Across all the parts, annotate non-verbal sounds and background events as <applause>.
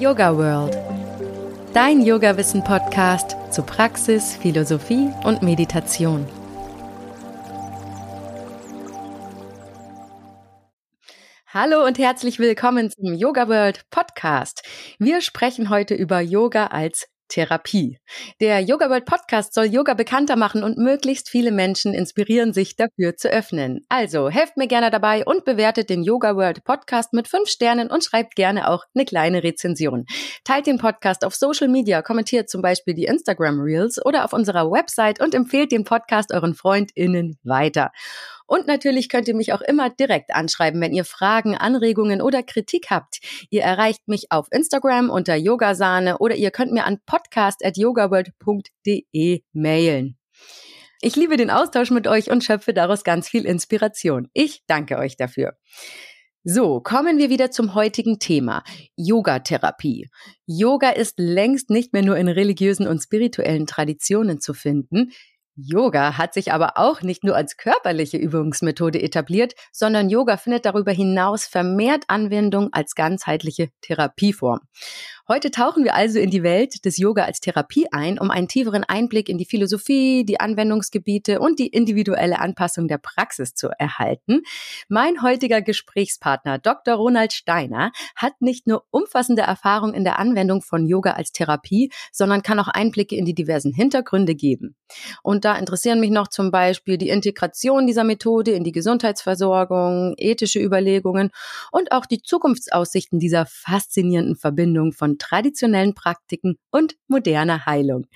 Yoga World. Dein Yoga-Wissen-Podcast zu Praxis, Philosophie und Meditation. Hallo und herzlich willkommen zum Yoga World Podcast. Wir sprechen heute über Yoga als Therapie. Der Yoga World Podcast soll Yoga bekannter machen und möglichst viele Menschen inspirieren, sich dafür zu öffnen. Also helft mir gerne dabei und bewertet den Yoga World Podcast mit fünf Sternen und schreibt gerne auch eine kleine Rezension. Teilt den Podcast auf Social Media, kommentiert zum Beispiel die Instagram Reels oder auf unserer Website und empfehlt den Podcast euren FreundInnen weiter. Und natürlich könnt ihr mich auch immer direkt anschreiben, wenn ihr Fragen, Anregungen oder Kritik habt. Ihr erreicht mich auf Instagram unter Yogasahne oder ihr könnt mir an podcast.yogaworld.de mailen. Ich liebe den Austausch mit euch und schöpfe daraus ganz viel Inspiration. Ich danke euch dafür. So, kommen wir wieder zum heutigen Thema. Yoga-Therapie. Yoga ist längst nicht mehr nur in religiösen und spirituellen Traditionen zu finden. Yoga hat sich aber auch nicht nur als körperliche Übungsmethode etabliert, sondern Yoga findet darüber hinaus vermehrt Anwendung als ganzheitliche Therapieform. Heute tauchen wir also in die Welt des Yoga als Therapie ein, um einen tieferen Einblick in die Philosophie, die Anwendungsgebiete und die individuelle Anpassung der Praxis zu erhalten. Mein heutiger Gesprächspartner Dr. Ronald Steiner hat nicht nur umfassende Erfahrung in der Anwendung von Yoga als Therapie, sondern kann auch Einblicke in die diversen Hintergründe geben. Und da interessieren mich noch zum Beispiel die Integration dieser Methode in die Gesundheitsversorgung, ethische Überlegungen und auch die Zukunftsaussichten dieser faszinierenden Verbindung von traditionellen Praktiken und moderner Heilung.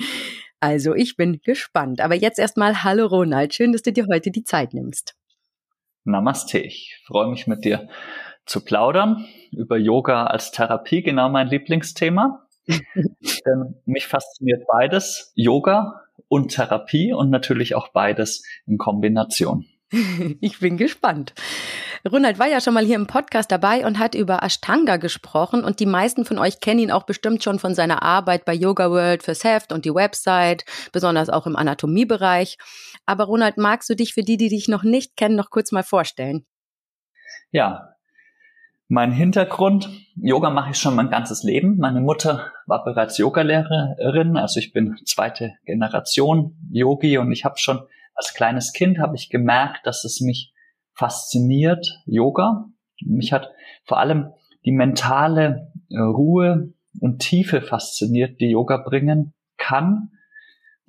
Also ich bin gespannt. Aber jetzt erstmal Hallo Ronald. Schön, dass du dir heute die Zeit nimmst. Namaste. Ich freue mich mit dir zu plaudern über Yoga als Therapie, genau mein Lieblingsthema. <laughs> Denn mich fasziniert beides, Yoga und Therapie und natürlich auch beides in Kombination. <laughs> Ich bin gespannt. Ronald war ja schon mal hier im Podcast dabei und hat über Ashtanga gesprochen und die meisten von euch kennen ihn auch bestimmt schon von seiner Arbeit bei Yoga World fürs Heft und die Website, besonders auch im Anatomiebereich. Aber Ronald, magst du dich für die, die dich noch nicht kennen, noch kurz mal vorstellen? Ja, mein Hintergrund, Yoga mache ich schon mein ganzes Leben. Meine Mutter war bereits Yogalehrerin, also ich bin zweite Generation Yogi und ich habe schon als kleines Kind habe ich gemerkt, dass es mich fasziniert Yoga. Mich hat vor allem die mentale äh, Ruhe und Tiefe fasziniert, die Yoga bringen kann.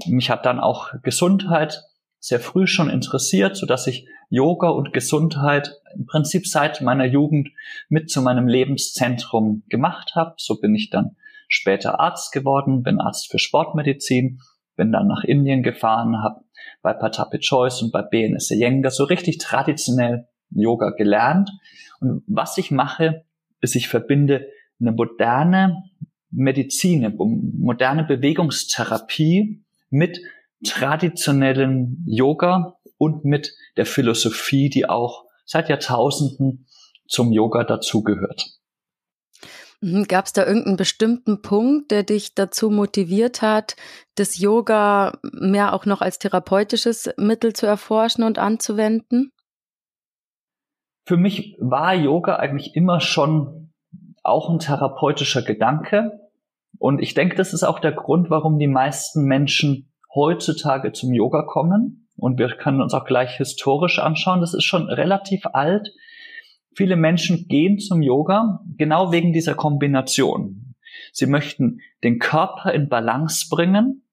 Mich hat dann auch Gesundheit sehr früh schon interessiert, so dass ich Yoga und Gesundheit im Prinzip seit meiner Jugend mit zu meinem Lebenszentrum gemacht habe. So bin ich dann später Arzt geworden, bin Arzt für Sportmedizin, bin dann nach Indien gefahren, habe bei Patapi Choice und bei BNS Iyengar so richtig traditionell Yoga gelernt. Und was ich mache, ist, ich verbinde eine moderne Medizin, eine moderne Bewegungstherapie mit traditionellen Yoga und mit der Philosophie, die auch seit Jahrtausenden zum Yoga dazugehört. Mhm, Gab es da irgendeinen bestimmten Punkt, der dich dazu motiviert hat, das Yoga mehr auch noch als therapeutisches Mittel zu erforschen und anzuwenden? Für mich war Yoga eigentlich immer schon auch ein therapeutischer Gedanke. Und ich denke, das ist auch der Grund, warum die meisten Menschen heutzutage zum Yoga kommen. Und wir können uns auch gleich historisch anschauen. Das ist schon relativ alt. Viele Menschen gehen zum Yoga genau wegen dieser Kombination. Sie möchten den Körper in Balance bringen,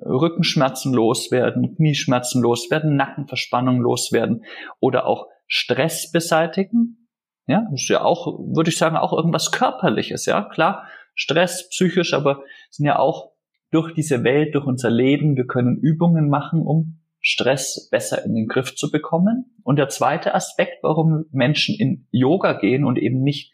Rückenschmerzen loswerden, Knieschmerzen loswerden, Nackenverspannung loswerden oder auch Stress beseitigen. Ja, das ist ja auch, würde ich sagen, auch irgendwas Körperliches. Ja, klar, Stress, psychisch, aber sind ja auch durch diese Welt, durch unser Leben, wir können Übungen machen, um Stress besser in den Griff zu bekommen. Und der zweite Aspekt, warum Menschen in Yoga gehen und eben nicht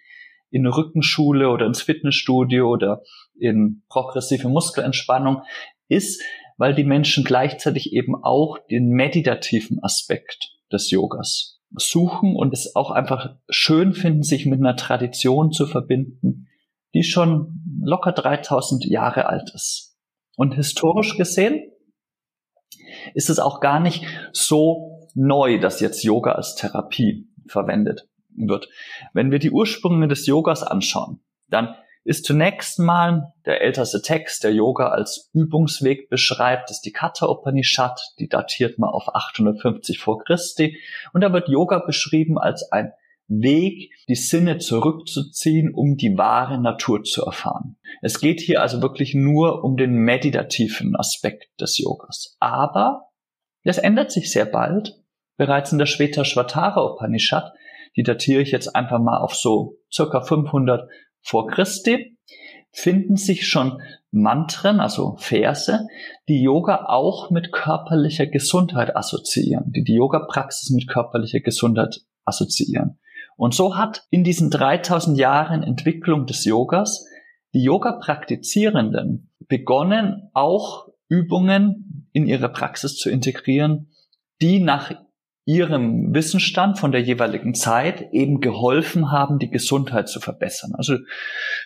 in eine Rückenschule oder ins Fitnessstudio oder in progressive Muskelentspannung, ist, weil die Menschen gleichzeitig eben auch den meditativen Aspekt des Yogas suchen und es auch einfach schön finden, sich mit einer Tradition zu verbinden, die schon locker 3000 Jahre alt ist. Und historisch gesehen ist es auch gar nicht so neu, dass jetzt Yoga als Therapie verwendet wird. Wenn wir die Ursprünge des Yogas anschauen, dann ist zunächst mal der älteste Text, der Yoga als Übungsweg beschreibt, ist die Katha Upanishad, die datiert man auf 850 vor Christi. Und da wird Yoga beschrieben als ein Weg, die Sinne zurückzuziehen, um die wahre Natur zu erfahren. Es geht hier also wirklich nur um den meditativen Aspekt des Yogas. Aber das ändert sich sehr bald. Bereits in der Shvetashvatara Upanishad, die datiere ich jetzt einfach mal auf so circa 500 vor Christi finden sich schon Mantren, also Verse, die Yoga auch mit körperlicher Gesundheit assoziieren, die die Yoga-Praxis mit körperlicher Gesundheit assoziieren. Und so hat in diesen 3000 Jahren Entwicklung des Yogas die Yoga-Praktizierenden begonnen, auch Übungen in ihre Praxis zu integrieren, die nach ihrem Wissensstand von der jeweiligen Zeit eben geholfen haben, die Gesundheit zu verbessern. Also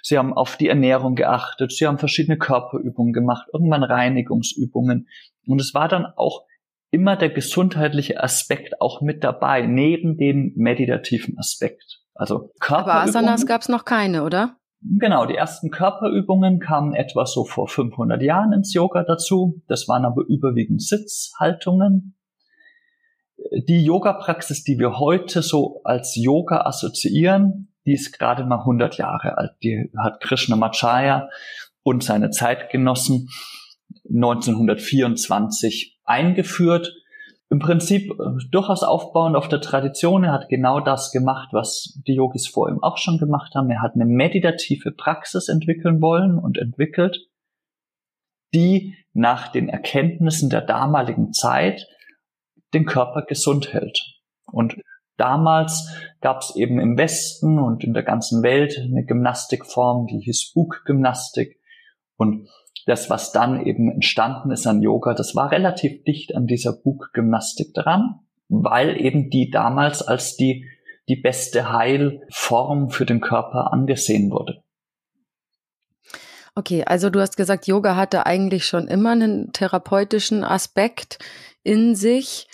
sie haben auf die Ernährung geachtet, sie haben verschiedene Körperübungen gemacht, irgendwann Reinigungsübungen. Und es war dann auch immer der gesundheitliche Aspekt auch mit dabei, neben dem meditativen Aspekt. Also Körperübungen. Aber Asanas gab es noch keine, oder? Genau, die ersten Körperübungen kamen etwa so vor 500 Jahren ins Yoga dazu. Das waren aber überwiegend Sitzhaltungen, die Yoga-Praxis, die wir heute so als Yoga assoziieren, die ist gerade mal 100 Jahre alt. Die hat Krishnamacharya und seine Zeitgenossen 1924 eingeführt. Im Prinzip äh, durchaus aufbauend auf der Tradition. Er hat genau das gemacht, was die Yogis vor ihm auch schon gemacht haben. Er hat eine meditative Praxis entwickeln wollen und entwickelt, die nach den Erkenntnissen der damaligen Zeit den Körper gesund hält. Und damals gab es eben im Westen und in der ganzen Welt eine Gymnastikform, die hieß Bug-Gymnastik. Und das, was dann eben entstanden ist an Yoga, das war relativ dicht an dieser Bug-Gymnastik dran, weil eben die damals als die, die beste Heilform für den Körper angesehen wurde. Okay, also du hast gesagt, Yoga hatte eigentlich schon immer einen therapeutischen Aspekt in sich.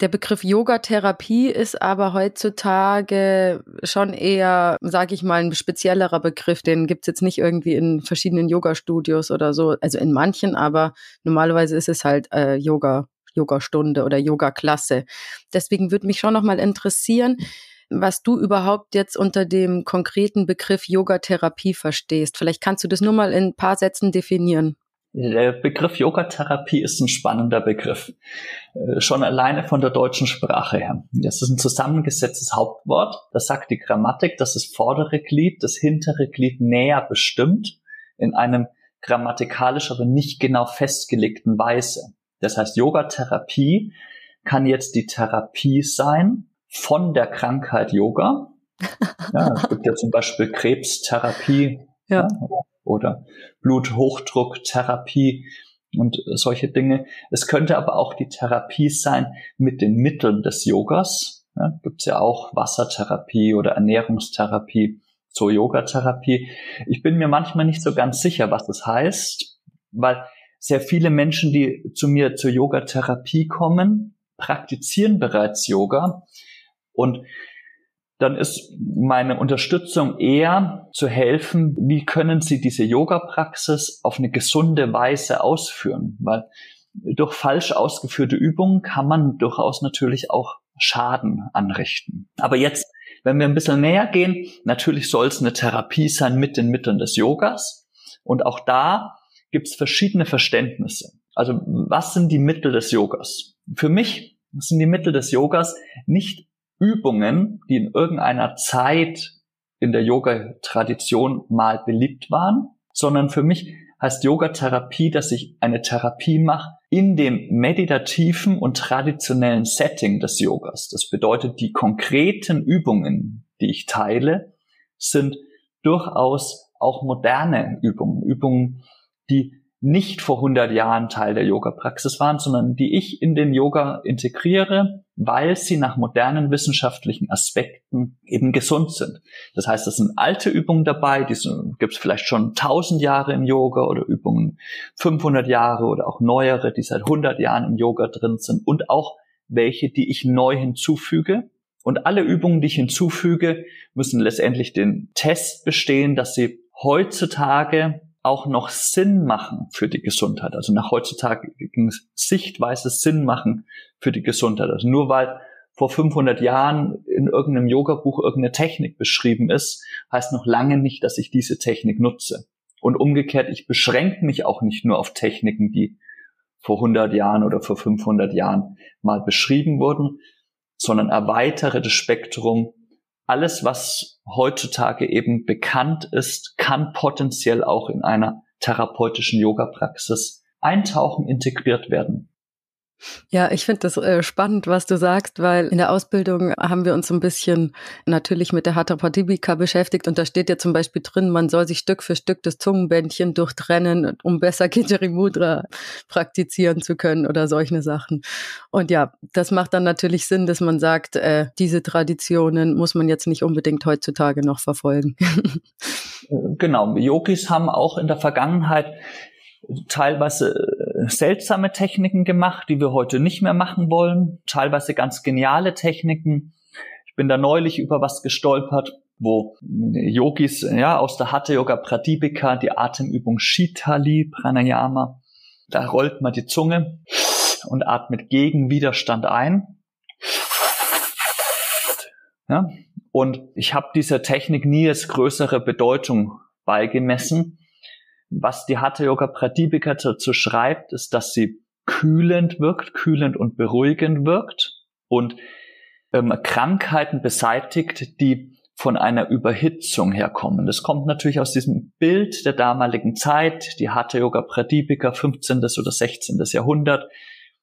Der Begriff Yoga-Therapie ist aber heutzutage schon eher, sage ich mal, ein speziellerer Begriff. Den gibt's jetzt nicht irgendwie in verschiedenen Yoga-Studios oder so. Also in manchen, aber normalerweise ist es halt äh, Yoga, Yoga-Stunde oder Yoga-Klasse. Deswegen würde mich schon nochmal interessieren, was du überhaupt jetzt unter dem konkreten Begriff Yoga-Therapie verstehst. Vielleicht kannst du das nur mal in ein paar Sätzen definieren. Der Begriff Yogatherapie ist ein spannender Begriff. Äh, schon alleine von der deutschen Sprache her. Das ist ein zusammengesetztes Hauptwort. Das sagt die Grammatik, dass das vordere Glied das hintere Glied näher bestimmt in einem grammatikalisch aber nicht genau festgelegten Weise. Das heißt, Yogatherapie kann jetzt die Therapie sein von der Krankheit Yoga. <laughs> Ja, es gibt ja zum Beispiel Krebstherapie. Ja. ja oder Bluthochdrucktherapie und solche Dinge. Es könnte aber auch die Therapie sein mit den Mitteln des Yogas. Ja, Gibt es ja auch Wassertherapie oder Ernährungstherapie, so Yogatherapie. Ich bin mir manchmal nicht so ganz sicher, was das heißt, weil sehr viele Menschen, die zu mir zur Yogatherapie kommen, praktizieren bereits Yoga und dann ist meine Unterstützung eher zu helfen, wie können Sie diese Yoga-Praxis auf eine gesunde Weise ausführen, weil durch falsch ausgeführte Übungen kann man durchaus natürlich auch Schaden anrichten. Aber jetzt, wenn wir ein bisschen näher gehen, natürlich soll es eine Therapie sein mit den Mitteln des Yogas. Und auch da gibt es verschiedene Verständnisse. Also was sind die Mittel des Yogas? Für mich sind die Mittel des Yogas nicht Übungen, die in irgendeiner Zeit in der Yoga-Tradition mal beliebt waren, sondern für mich heißt Yoga-Therapie, dass ich eine Therapie mache in dem meditativen und traditionellen Setting des Yogas. Das bedeutet, die konkreten Übungen, die ich teile, sind durchaus auch moderne Übungen, Übungen, die nicht vor 100 Jahren Teil der Yoga-Praxis waren, sondern die ich in den Yoga integriere, weil sie nach modernen wissenschaftlichen Aspekten eben gesund sind. Das heißt, es sind alte Übungen dabei, die gibt es vielleicht schon 1000 Jahre im Yoga oder Übungen 500 Jahre oder auch neuere, die seit 100 Jahren im Yoga drin sind und auch welche, die ich neu hinzufüge. Und alle Übungen, die ich hinzufüge, müssen letztendlich den Test bestehen, dass sie heutzutage auch noch Sinn machen für die Gesundheit. Also nach heutzutage Sichtweise Sinn machen für die Gesundheit. Also nur weil vor 500 Jahren in irgendeinem Yoga-Buch irgendeine Technik beschrieben ist, heißt noch lange nicht, dass ich diese Technik nutze. Und umgekehrt, ich beschränke mich auch nicht nur auf Techniken, die vor 100 Jahren oder vor 500 Jahren mal beschrieben wurden, sondern erweitere das Spektrum. Alles, was heutzutage eben bekannt ist, kann potenziell auch in einer therapeutischen Yoga-Praxis eintauchen, integriert werden. Ja, ich finde das äh, spannend, was du sagst, weil in der Ausbildung haben wir uns so ein bisschen natürlich mit der Hatha Pratipika beschäftigt und da steht ja zum Beispiel drin, man soll sich Stück für Stück das Zungenbändchen durchtrennen, um besser <laughs> Kijari Mudra praktizieren zu können oder solche Sachen. Und ja, das macht dann natürlich Sinn, dass man sagt, äh, diese Traditionen muss man jetzt nicht unbedingt heutzutage noch verfolgen. <laughs> genau, Yogis haben auch in der Vergangenheit teilweise äh, seltsame Techniken gemacht, die wir heute nicht mehr machen wollen, teilweise ganz geniale Techniken. Ich bin da neulich über was gestolpert, wo Yogis ja aus der Hatha Yoga Pradipika die Atemübung Shitali Pranayama, da rollt man die Zunge und atmet gegen Widerstand ein. Ja, und ich habe dieser Technik nie als größere Bedeutung beigemessen, was die Hatha Yoga Pradipika dazu schreibt, ist, dass sie kühlend wirkt, kühlend und beruhigend wirkt und ähm, Krankheiten beseitigt, die von einer Überhitzung herkommen. Das kommt natürlich aus diesem Bild der damaligen Zeit, die Hatha Yoga Pradipika 15. oder 16. Jahrhundert,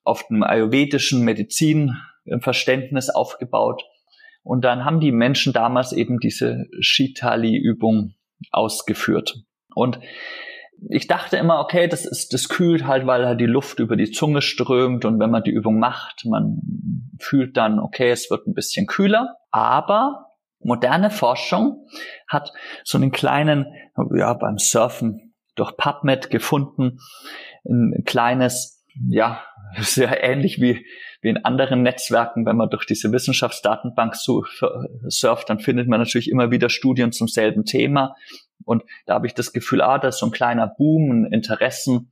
auf dem ayurvedischen Medizinverständnis aufgebaut. Und dann haben die Menschen damals eben diese Shitali-Übung ausgeführt. Und ich dachte immer, okay, das ist, das kühlt halt, weil halt die Luft über die Zunge strömt und wenn man die Übung macht, man fühlt dann, okay, es wird ein bisschen kühler. Aber moderne Forschung hat so einen kleinen, ja, beim Surfen durch PubMed gefunden, ein kleines, ja, <laughs> sehr ähnlich wie, wie in anderen Netzwerken, wenn man durch diese Wissenschaftsdatenbank surft, dann findet man natürlich immer wieder Studien zum selben Thema. Und da habe ich das Gefühl, ah, da ist so ein kleiner Boom, ein Interessen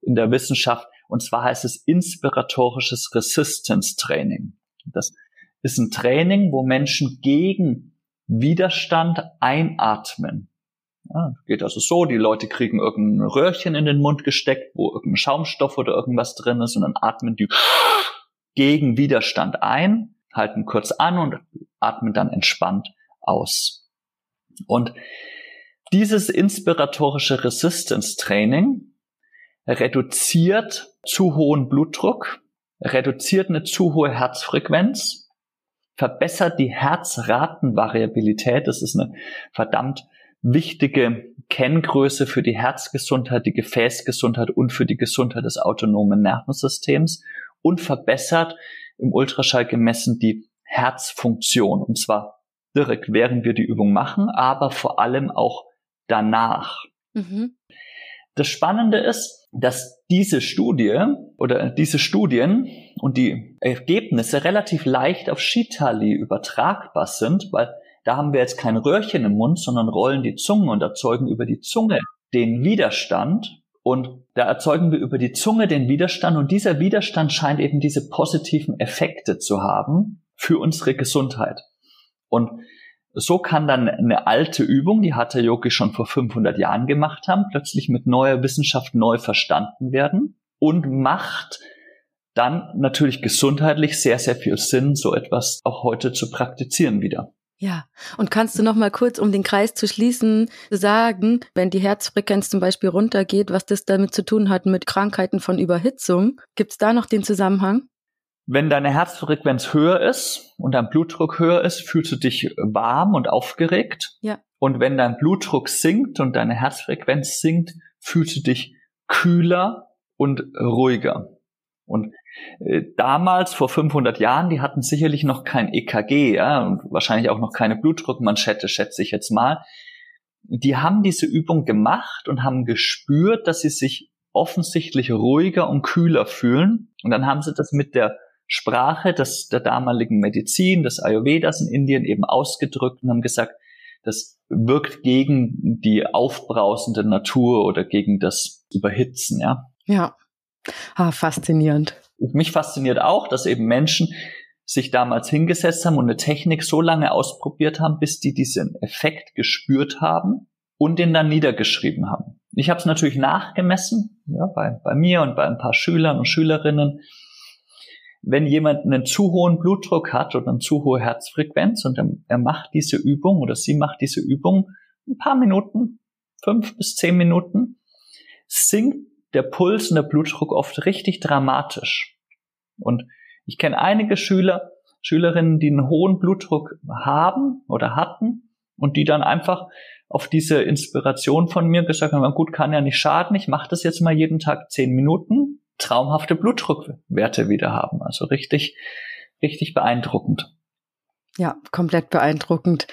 in der Wissenschaft. Und zwar heißt es inspiratorisches Resistance Training. Das ist ein Training, wo Menschen gegen Widerstand einatmen. Ja, geht also so, die Leute kriegen irgendein Röhrchen in den Mund gesteckt, wo irgendein Schaumstoff oder irgendwas drin ist und dann atmen die gegen Widerstand ein, halten kurz an und atmen dann entspannt aus. Und dieses inspiratorische Resistance Training reduziert zu hohen Blutdruck, reduziert eine zu hohe Herzfrequenz, verbessert die Herzratenvariabilität. Das ist eine verdammt wichtige Kenngröße für die Herzgesundheit, die Gefäßgesundheit und für die Gesundheit des autonomen Nervensystems und verbessert im Ultraschall gemessen die Herzfunktion. Und zwar direkt während wir die Übung machen, aber vor allem auch danach. Mhm. Das Spannende ist, dass diese Studie oder diese Studien und die Ergebnisse relativ leicht auf Shitali übertragbar sind, weil da haben wir jetzt kein Röhrchen im Mund, sondern rollen die Zunge und erzeugen über die Zunge den Widerstand. Und da erzeugen wir über die Zunge den Widerstand und dieser Widerstand scheint eben diese positiven Effekte zu haben für unsere Gesundheit. Und so kann dann eine alte Übung, die Hatha Yogi schon vor 500 Jahren gemacht haben, plötzlich mit neuer Wissenschaft neu verstanden werden und macht dann natürlich gesundheitlich sehr, sehr viel Sinn, so etwas auch heute zu praktizieren wieder. Ja, und kannst du noch mal kurz, um den Kreis zu schließen, sagen, wenn die Herzfrequenz zum Beispiel runtergeht, was das damit zu tun hat mit Krankheiten von Überhitzung? Gibt es da noch den Zusammenhang? Wenn deine Herzfrequenz höher ist und dein Blutdruck höher ist, fühlst du dich warm und aufgeregt. Ja. Und wenn dein Blutdruck sinkt und deine Herzfrequenz sinkt, fühlst du dich kühler und ruhiger. Und äh, damals, vor 500 Jahren, die hatten sicherlich noch kein EKG, ja, und wahrscheinlich auch noch keine Blutdruckmanschette, schätze ich jetzt mal. Die haben diese Übung gemacht und haben gespürt, dass sie sich offensichtlich ruhiger und kühler fühlen. Und dann haben sie das mit der Sprache des, der damaligen Medizin, des Ayurvedas in Indien eben ausgedrückt und haben gesagt, das wirkt gegen die aufbrausende Natur oder gegen das Überhitzen, ja. Ja. Ah, faszinierend. Mich fasziniert auch, dass eben Menschen sich damals hingesetzt haben und eine Technik so lange ausprobiert haben, bis die diesen Effekt gespürt haben und den dann niedergeschrieben haben. Ich habe es natürlich nachgemessen, ja, bei, bei mir und bei ein paar Schülern und Schülerinnen. Wenn jemand einen zu hohen Blutdruck hat oder eine zu hohe Herzfrequenz und er, macht diese Übung oder sie macht diese Übung ein paar Minuten, fünf bis zehn Minuten, sinkt der Puls und der Blutdruck oft richtig dramatisch. Und ich kenne einige Schüler, Schülerinnen, die einen hohen Blutdruck haben oder hatten und die dann einfach auf diese Inspiration von mir gesagt haben, gut, kann ja nicht schaden, ich mache das jetzt mal jeden Tag zehn Minuten, traumhafte Blutdruckwerte wieder haben. Also richtig, richtig beeindruckend. Ja, komplett beeindruckend.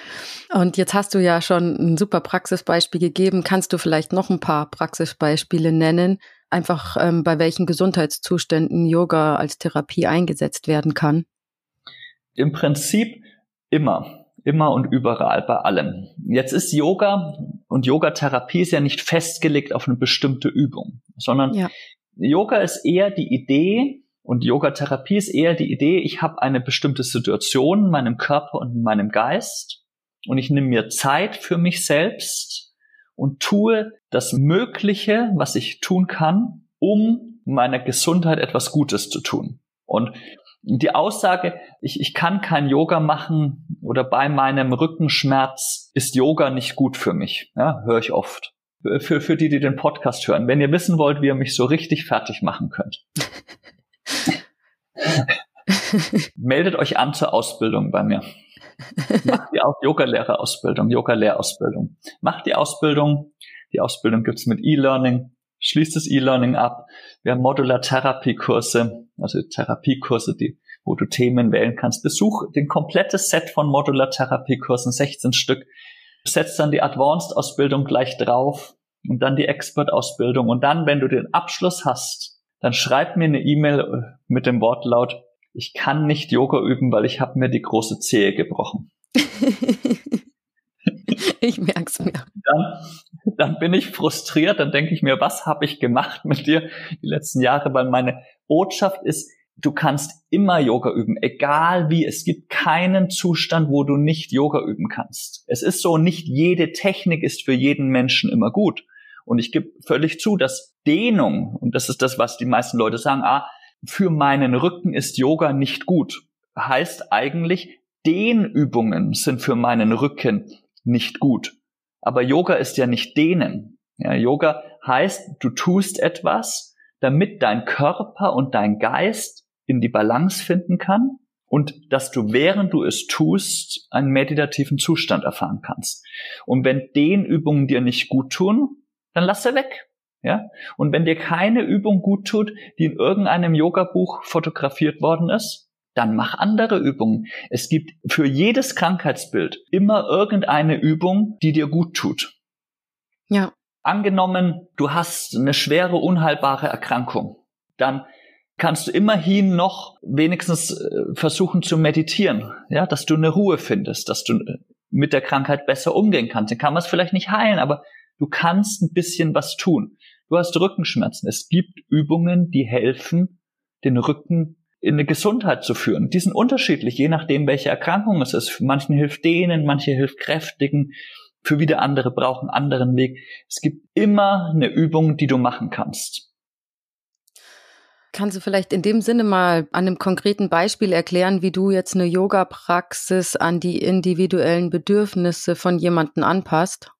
Und jetzt hast du ja schon ein super Praxisbeispiel gegeben. Kannst du vielleicht noch ein paar Praxisbeispiele nennen, einfach ähm, bei welchen Gesundheitszuständen Yoga als Therapie eingesetzt werden kann? Im Prinzip immer, immer und überall bei allem. Jetzt ist Yoga und Yogatherapie ist ja nicht festgelegt auf eine bestimmte Übung, sondern ja. Yoga ist eher die Idee und Yogatherapie ist eher die Idee, ich habe eine bestimmte Situation in meinem Körper und in meinem Geist und ich nehme mir Zeit für mich selbst und tue das Mögliche, was ich tun kann, um meiner Gesundheit etwas Gutes zu tun. Und die Aussage, ich, ich kann kein Yoga machen oder bei meinem Rückenschmerz ist Yoga nicht gut für mich, ja, höre ich oft. Für, für die, die den Podcast hören. Wenn ihr wissen wollt, wie ihr mich so richtig fertig machen könnt, <laughs> meldet euch an zur Ausbildung bei mir. Macht die Yoga-Lehrerausbildung, Yoga-Lehrausbildung. Macht die Ausbildung. Die Ausbildung gibt's mit E-Learning. Schließt das E-Learning ab. Wir haben Modular-Therapie-Kurse, also Therapiekurse, die, wo du Themen wählen kannst. Besuch den komplettes Set von Modular-Therapie-Kursen, 16 Stück. Setzt dann die Advanced-Ausbildung gleich drauf und dann die Expert-Ausbildung. Und dann, wenn du den Abschluss hast, dann schreib mir eine E-Mail mit dem Wortlaut ich kann nicht Yoga üben, weil ich habe mir die große Zehe gebrochen. <laughs> ich merk's mir. Dann, dann bin ich frustriert, dann denke ich mir, was habe ich gemacht mit dir die letzten Jahre, weil meine Botschaft ist, du kannst immer Yoga üben, egal wie. Es gibt keinen Zustand, wo du nicht Yoga üben kannst. Es ist so, nicht jede Technik ist für jeden Menschen immer gut. Und ich gebe völlig zu, dass Dehnung, und das ist das, was die meisten Leute sagen, ah, für meinen Rücken ist Yoga nicht gut. Heißt eigentlich, Dehnübungen sind für meinen Rücken nicht gut. Aber Yoga ist ja nicht dehnen. Ja, Yoga heißt, du tust etwas, damit dein Körper und dein Geist in die Balance finden kann und dass du während du es tust einen meditativen Zustand erfahren kannst. Und wenn Dehnübungen dir nicht gut tun, dann lass sie weg. Ja? Und wenn dir keine Übung gut tut, die in irgendeinem Yoga-Buch fotografiert worden ist, dann mach andere Übungen. Es gibt für jedes Krankheitsbild immer irgendeine Übung, die dir gut tut. Ja. Angenommen, du hast eine schwere, unheilbare Erkrankung, dann kannst du immerhin noch wenigstens äh, versuchen zu meditieren, ja, dass du eine Ruhe findest, dass du äh, mit der Krankheit besser umgehen kannst. Dann kann man es vielleicht nicht heilen, aber du kannst ein bisschen was tun. Du hast Rückenschmerzen. Es gibt Übungen, die helfen, den Rücken in eine Gesundheit zu führen. Die sind unterschiedlich, je nachdem, welche Erkrankung es ist. Für manchen hilft denen, manche hilft kräftigen. Für wieder andere brauchen anderen Weg. Es gibt immer eine Übung, die du machen kannst. Kannst du vielleicht in dem Sinne mal an einem konkreten Beispiel erklären, wie du jetzt eine Yoga-Praxis an die individuellen Bedürfnisse von jemandem anpasst?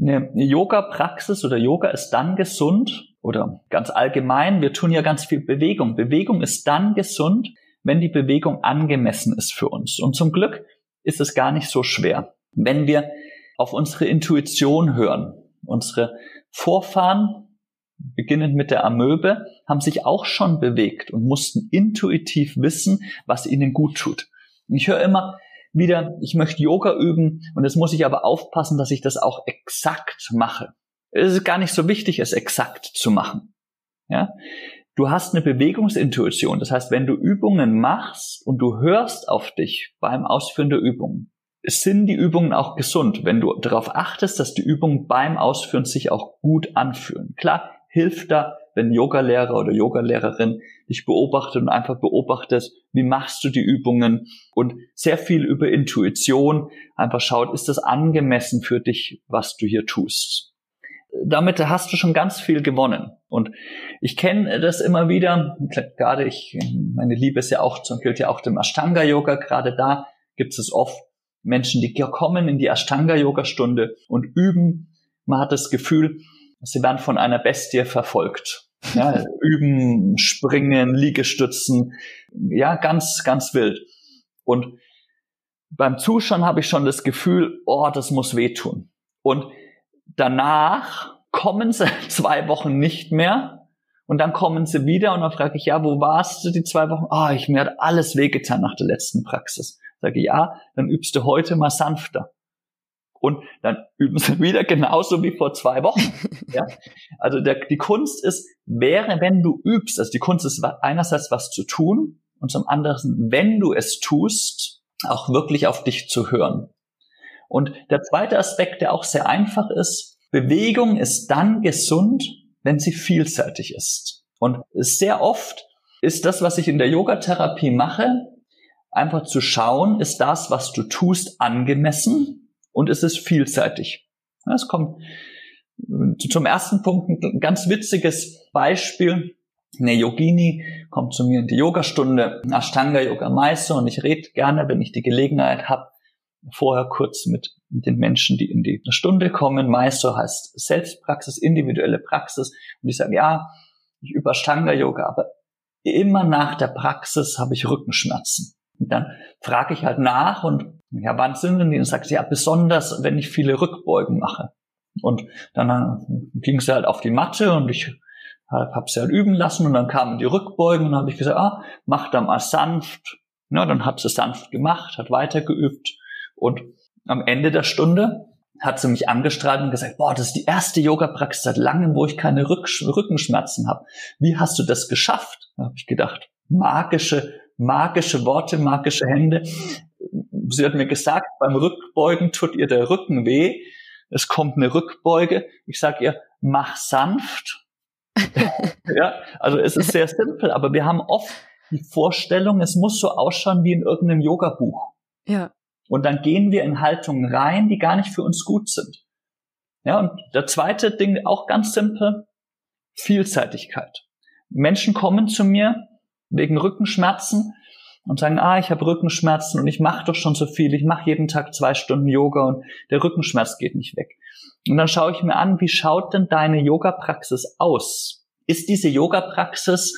Eine Yoga-Praxis oder Yoga ist dann gesund oder ganz allgemein, wir tun ja ganz viel Bewegung. Bewegung ist dann gesund, wenn die Bewegung angemessen ist für uns. Und zum Glück ist es gar nicht so schwer. Wenn wir auf unsere Intuition hören, unsere Vorfahren, beginnend mit der Amöbe, haben sich auch schon bewegt und mussten intuitiv wissen, was ihnen gut tut. Ich höre immer, wieder, ich möchte Yoga üben und jetzt muss ich aber aufpassen, dass ich das auch exakt mache. Es ist gar nicht so wichtig, es exakt zu machen. Ja? Du hast eine Bewegungsintuition. Das heißt, wenn du Übungen machst und du hörst auf dich beim Ausführen der Übungen, sind die Übungen auch gesund, wenn du darauf achtest, dass die Übungen beim Ausführen sich auch gut anfühlen. Klar, hilft da, wenn Yogalehrer oder Yogalehrerin dich beobachtet und einfach beobachtet, wie machst du die Übungen und sehr viel über Intuition einfach schaut, ist das angemessen für dich, was du hier tust. Damit hast du schon ganz viel gewonnen. Und ich kenne das immer wieder, gerade ich, meine Liebe ist ja auch, gilt ja auch dem Ashtanga-Yoga, gerade da gibt es oft Menschen, die kommen in die Ashtanga-Yoga-Stunde und üben. Man hat das Gefühl, sie werden von einer Bestie verfolgt. Ja, <laughs> üben, springen, Liegestützen, ja, ganz, ganz wild. Und beim Zuschauen habe ich schon das Gefühl, oh, das muss wehtun. Und danach kommen sie <laughs> zwei Wochen nicht mehr und dann kommen sie wieder und dann frage ich, ja, wo warst du die zwei Wochen? Ah, oh, ich mir hat alles wehgetan nach der letzten Praxis. Sage ich, ja, dann übst du heute mal sanfter und dann üben sie <laughs> wieder genauso wie vor zwei Wochen. <laughs> ja? Also der, die Kunst ist, wäre, wenn du übst, also die Kunst ist einerseits was zu tun und zum anderen, wenn du es tust, auch wirklich auf dich zu hören. Und der zweite Aspekt, der auch sehr einfach ist, Bewegung ist dann gesund, wenn sie vielseitig ist. Und sehr oft ist das, was ich in der Yogatherapie mache, einfach zu schauen, ist das, was du tust, angemessen? Und es ist vielseitig. Es kommt zum ersten Punkt ein ganz witziges Beispiel. Eine Yogini kommt zu mir in die Yogastunde, Ashtanga Yoga Meister und ich rede gerne, wenn ich die Gelegenheit habe, vorher kurz mit, den Menschen, die in die Stunde kommen. Meister heißt Selbstpraxis, individuelle Praxis und die sagen, ja, ich übe Ashtanga Yoga, aber immer nach der Praxis habe ich Rückenschmerzen. Und dann frage ich halt nach und ja, wann sind denn die? Und sagt sie, ja, besonders, wenn ich viele Rückbeugen mache. Und dann äh, ging sie halt auf die Matte und ich habe sie halt üben lassen und dann kamen die Rückbeugen und habe ich gesagt, ah, mach da mal sanft. Ja, dann hat sie sanft gemacht, hat weitergeübt und am Ende der Stunde hat sie mich angestrahlt und gesagt, boah, das ist die erste Yoga-Praxis seit langem, wo ich keine Rück Rückenschmerzen habe. Wie hast du das geschafft? Da habe ich gedacht, magische, magische Worte, magische Hände sie hat mir gesagt, beim Rückbeugen tut ihr der Rücken weh. Es kommt eine Rückbeuge. Ich sage ihr, mach sanft. <laughs> ja, also es ist sehr simpel, aber wir haben oft die Vorstellung, es muss so ausschauen wie in irgendeinem Yoga-Buch. Ja. Und dann gehen wir in Haltungen rein, die gar nicht für uns gut sind. Ja, und der zweite Ding, auch ganz simpel, Vielseitigkeit. Menschen kommen zu mir wegen Rückenschmerzen und sagen, ah, ich habe Rückenschmerzen und ich mache doch schon so viel, ich mache jeden Tag zwei Stunden Yoga und der Rückenschmerz geht nicht weg. Und dann schaue ich mir an, wie schaut denn deine Yoga-Praxis aus? Ist diese Yoga-Praxis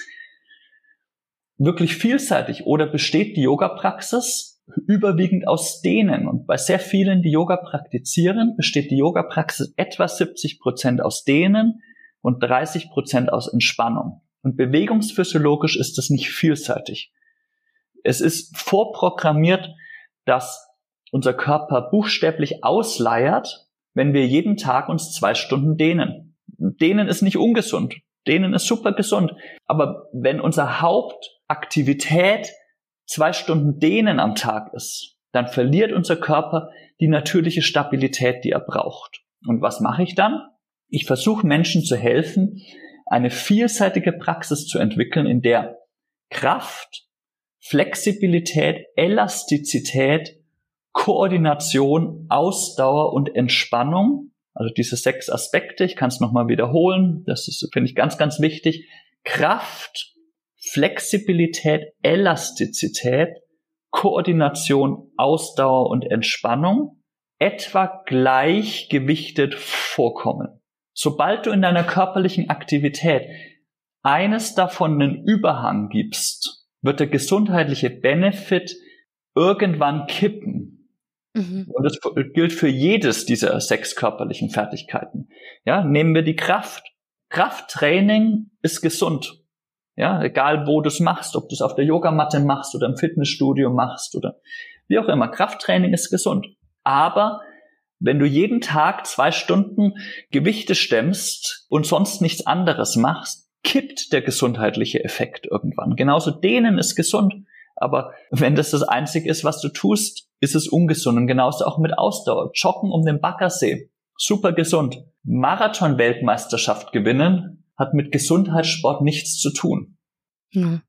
wirklich vielseitig oder besteht die Yoga-Praxis überwiegend aus Dehnen? Und bei sehr vielen, die Yoga praktizieren, besteht die Yoga-Praxis etwa 70 Prozent aus Dehnen und 30 Prozent aus Entspannung. Und bewegungsphysiologisch ist das nicht vielseitig. Es ist vorprogrammiert, dass unser Körper buchstäblich ausleiert, wenn wir jeden Tag uns zwei Stunden dehnen. Dehnen ist nicht ungesund. Dehnen ist super gesund. Aber wenn unsere Hauptaktivität zwei Stunden Dehnen am Tag ist, dann verliert unser Körper die natürliche Stabilität, die er braucht. Und was mache ich dann? Ich versuche Menschen zu helfen, eine vielseitige Praxis zu entwickeln, in der Kraft, Flexibilität, Elastizität, Koordination, Ausdauer und Entspannung. Also diese sechs Aspekte, ich kann es nochmal wiederholen, das finde ich, ganz, ganz wichtig. Kraft, Flexibilität, Elastizität, Koordination, Ausdauer und Entspannung etwa gleichgewichtet vorkommen. Sobald du in deiner körperlichen Aktivität eines davon einen Überhang gibst, wird der gesundheitliche Benefit irgendwann kippen. Mhm. Und das gilt für jedes dieser sechs körperlichen Fertigkeiten. Ja, nehmen wir die Kraft. Krafttraining ist gesund. Ja, egal wo du es machst, ob du es auf der Yogamatte machst oder im Fitnessstudio machst oder wie auch immer. Krafttraining ist gesund. Aber wenn du jeden Tag zwei Stunden Gewichte stemmst und sonst nichts anderes machst, kippt der gesundheitliche Effekt irgendwann. Genauso denen ist gesund. Aber wenn das das Einzige ist, was du tust, ist es ungesund. Und genauso auch mit Ausdauer. Joggen um den Baggersee. Super gesund. Marathon-Weltmeisterschaft gewinnen hat mit Gesundheitssport nichts zu tun. Hm.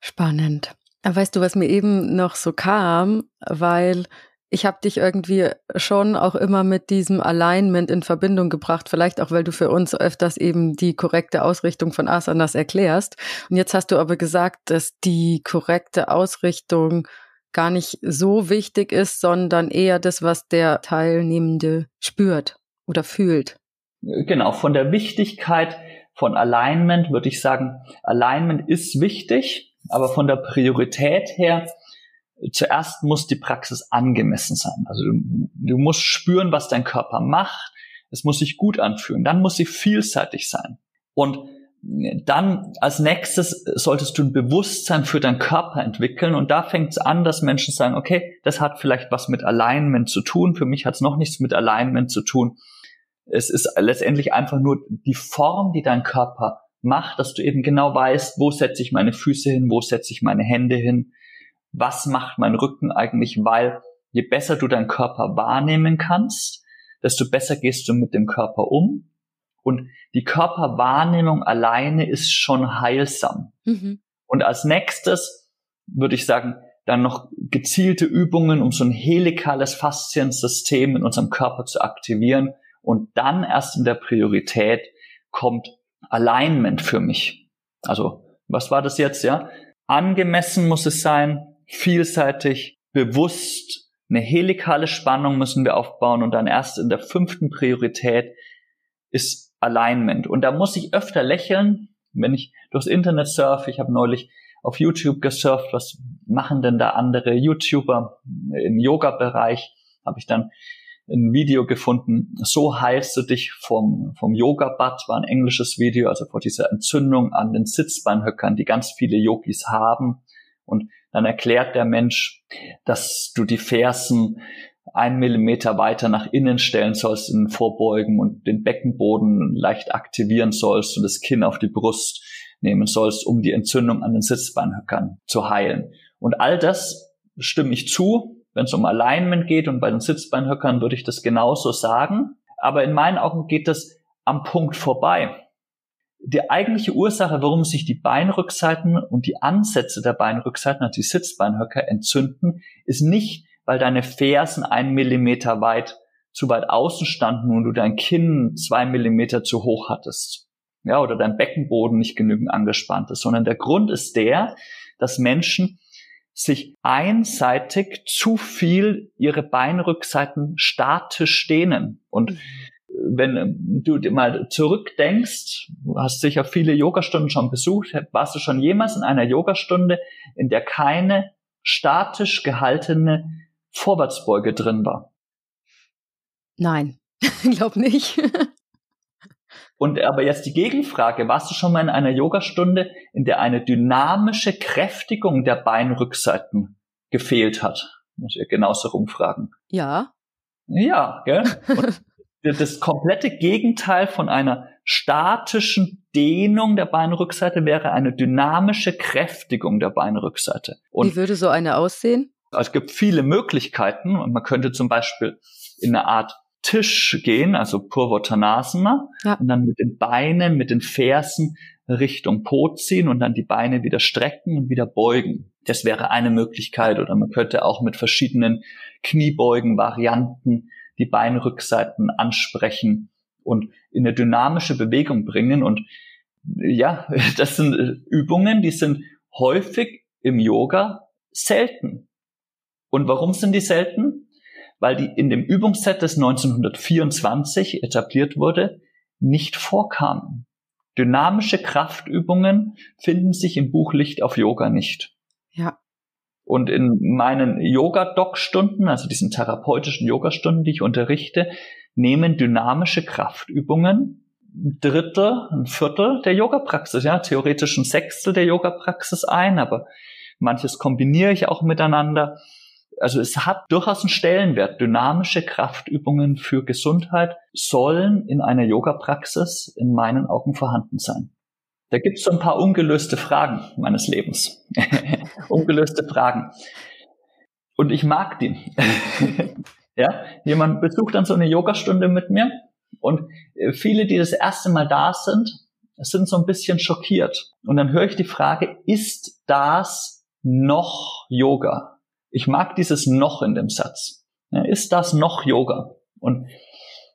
Spannend. Weißt du, was mir eben noch so kam, weil ich habe dich irgendwie schon auch immer mit diesem Alignment in Verbindung gebracht, vielleicht auch, weil du für uns öfters eben die korrekte Ausrichtung von Asanas erklärst. Und jetzt hast du aber gesagt, dass die korrekte Ausrichtung gar nicht so wichtig ist, sondern eher das, was der Teilnehmende spürt oder fühlt. Genau, von der Wichtigkeit von Alignment würde ich sagen, Alignment ist wichtig, aber von der Priorität her zuerst muss die Praxis angemessen sein. Also du, du musst spüren, was dein Körper macht. Es muss sich gut anfühlen. Dann muss sie vielseitig sein. Und dann als nächstes solltest du ein Bewusstsein für deinen Körper entwickeln und da fängt es an, dass Menschen sagen, okay, das hat vielleicht was mit Alignment zu tun. Für mich hat es noch nichts mit Alignment zu tun. Es ist letztendlich einfach nur die Form, die dein Körper macht, dass du eben genau weißt, wo setze ich meine Füße hin, wo setze ich meine Hände hin, was macht mein Rücken eigentlich, weil je besser du deinen Körper wahrnehmen kannst, desto besser gehst du mit dem Körper um. Und die Körperwahrnehmung alleine ist schon heilsam. Mhm. Und als nächstes würde ich sagen, dann noch gezielte Übungen, um so ein helikales Fasziensystem in unserem Körper zu aktivieren. Und dann erst in der Priorität kommt Alignment für mich. Also, was war das jetzt, ja? Angemessen muss es sein, vielseitig, bewusst, eine helikale Spannung müssen wir aufbauen und dann erst in der fünften Priorität ist Alignment. Und da muss ich öfter lächeln, wenn ich durchs Internet surfe. Ich habe neulich auf YouTube gesurft, was machen denn da andere YouTuber im Yoga-Bereich? Habe ich dann ein Video gefunden, so heilst du dich vom, vom Yoga-Bad, war ein englisches Video, also vor dieser Entzündung an den Sitzbeinhöckern, die ganz viele Yogis haben. Und dann erklärt der Mensch, dass du die Fersen ein Millimeter weiter nach innen stellen sollst in Vorbeugen und den Beckenboden leicht aktivieren sollst und das Kinn auf die Brust nehmen sollst, um die Entzündung an den Sitzbeinhöckern zu heilen. Und all das stimme ich zu. Wenn es um Alignment geht und bei den Sitzbeinhöckern würde ich das genauso sagen. Aber in meinen Augen geht das am Punkt vorbei die eigentliche Ursache, warum sich die Beinrückseiten und die Ansätze der Beinrückseiten, also die Sitzbeinhöcker, entzünden, ist nicht, weil deine Fersen ein Millimeter weit zu weit außen standen und du dein Kinn zwei Millimeter zu hoch hattest. Ja, oder dein Beckenboden nicht genügend angespannt ist, sondern der Grund ist der, dass Menschen sich einseitig zu viel ihre Beinrückseiten statisch dehnen. Und mhm wenn du dir mal zurückdenkst, du hast sicher viele Yogastunden schon besucht, warst du schon jemals in einer Yogastunde, in der keine statisch gehaltene Vorwärtsbeuge drin war? Nein, <laughs> glaub nicht. Und aber jetzt die Gegenfrage, warst du schon mal in einer Yogastunde, in der eine dynamische Kräftigung der Beinrückseiten gefehlt hat? Muss ich genauso rumfragen. Ja. Ja, gell? Und <laughs> das komplette Gegenteil von einer statischen Dehnung der Beinrückseite wäre eine dynamische Kräftigung der Beinrückseite. Und Wie würde so eine aussehen? Es gibt viele Möglichkeiten und man könnte zum Beispiel in eine Art Tisch gehen, also Purvottanasana, ja. und dann mit den Beinen, mit den Fersen Richtung Po ziehen und dann die Beine wieder strecken und wieder beugen. Das wäre eine Möglichkeit oder man könnte auch mit verschiedenen Kniebeugen-Varianten die Beinrückseiten ansprechen und in eine dynamische Bewegung bringen. Und ja, <laughs> das sind Übungen, die sind häufig im Yoga selten. Und warum sind die selten? Weil die in dem Übungsset, das 1924 etabliert wurde, nicht vorkamen. Dynamische Kraftübungen finden sich im Buch Licht auf Yoga nicht. Ja. Und in meinen Yoga-Doc-Stunden, also diesen therapeutischen Yoga-Stunden, die ich unterrichte, nehmen dynamische Kraftübungen ein Drittel, ein Viertel der Yoga-Praxis, ja, theoretisch ein Sechstel der Yoga-Praxis ein, aber manches kombiniere ich auch miteinander. Also es hat durchaus einen Stellenwert. Dynamische Kraftübungen für Gesundheit sollen in einer Yoga-Praxis in meinen Augen vorhanden sein. Da gibt es so ein paar ungelöste Fragen meines Lebens. <laughs> ungelöste Fragen. Und ich mag die. <laughs> ja, jemand besucht dann so eine Yogastunde mit mir und äh, viele, die das erste Mal da sind, sind so ein bisschen schockiert. Und dann höre ich die Frage, ist das noch Yoga? Ich mag dieses noch in dem Satz. Ja, ist das noch Yoga? Und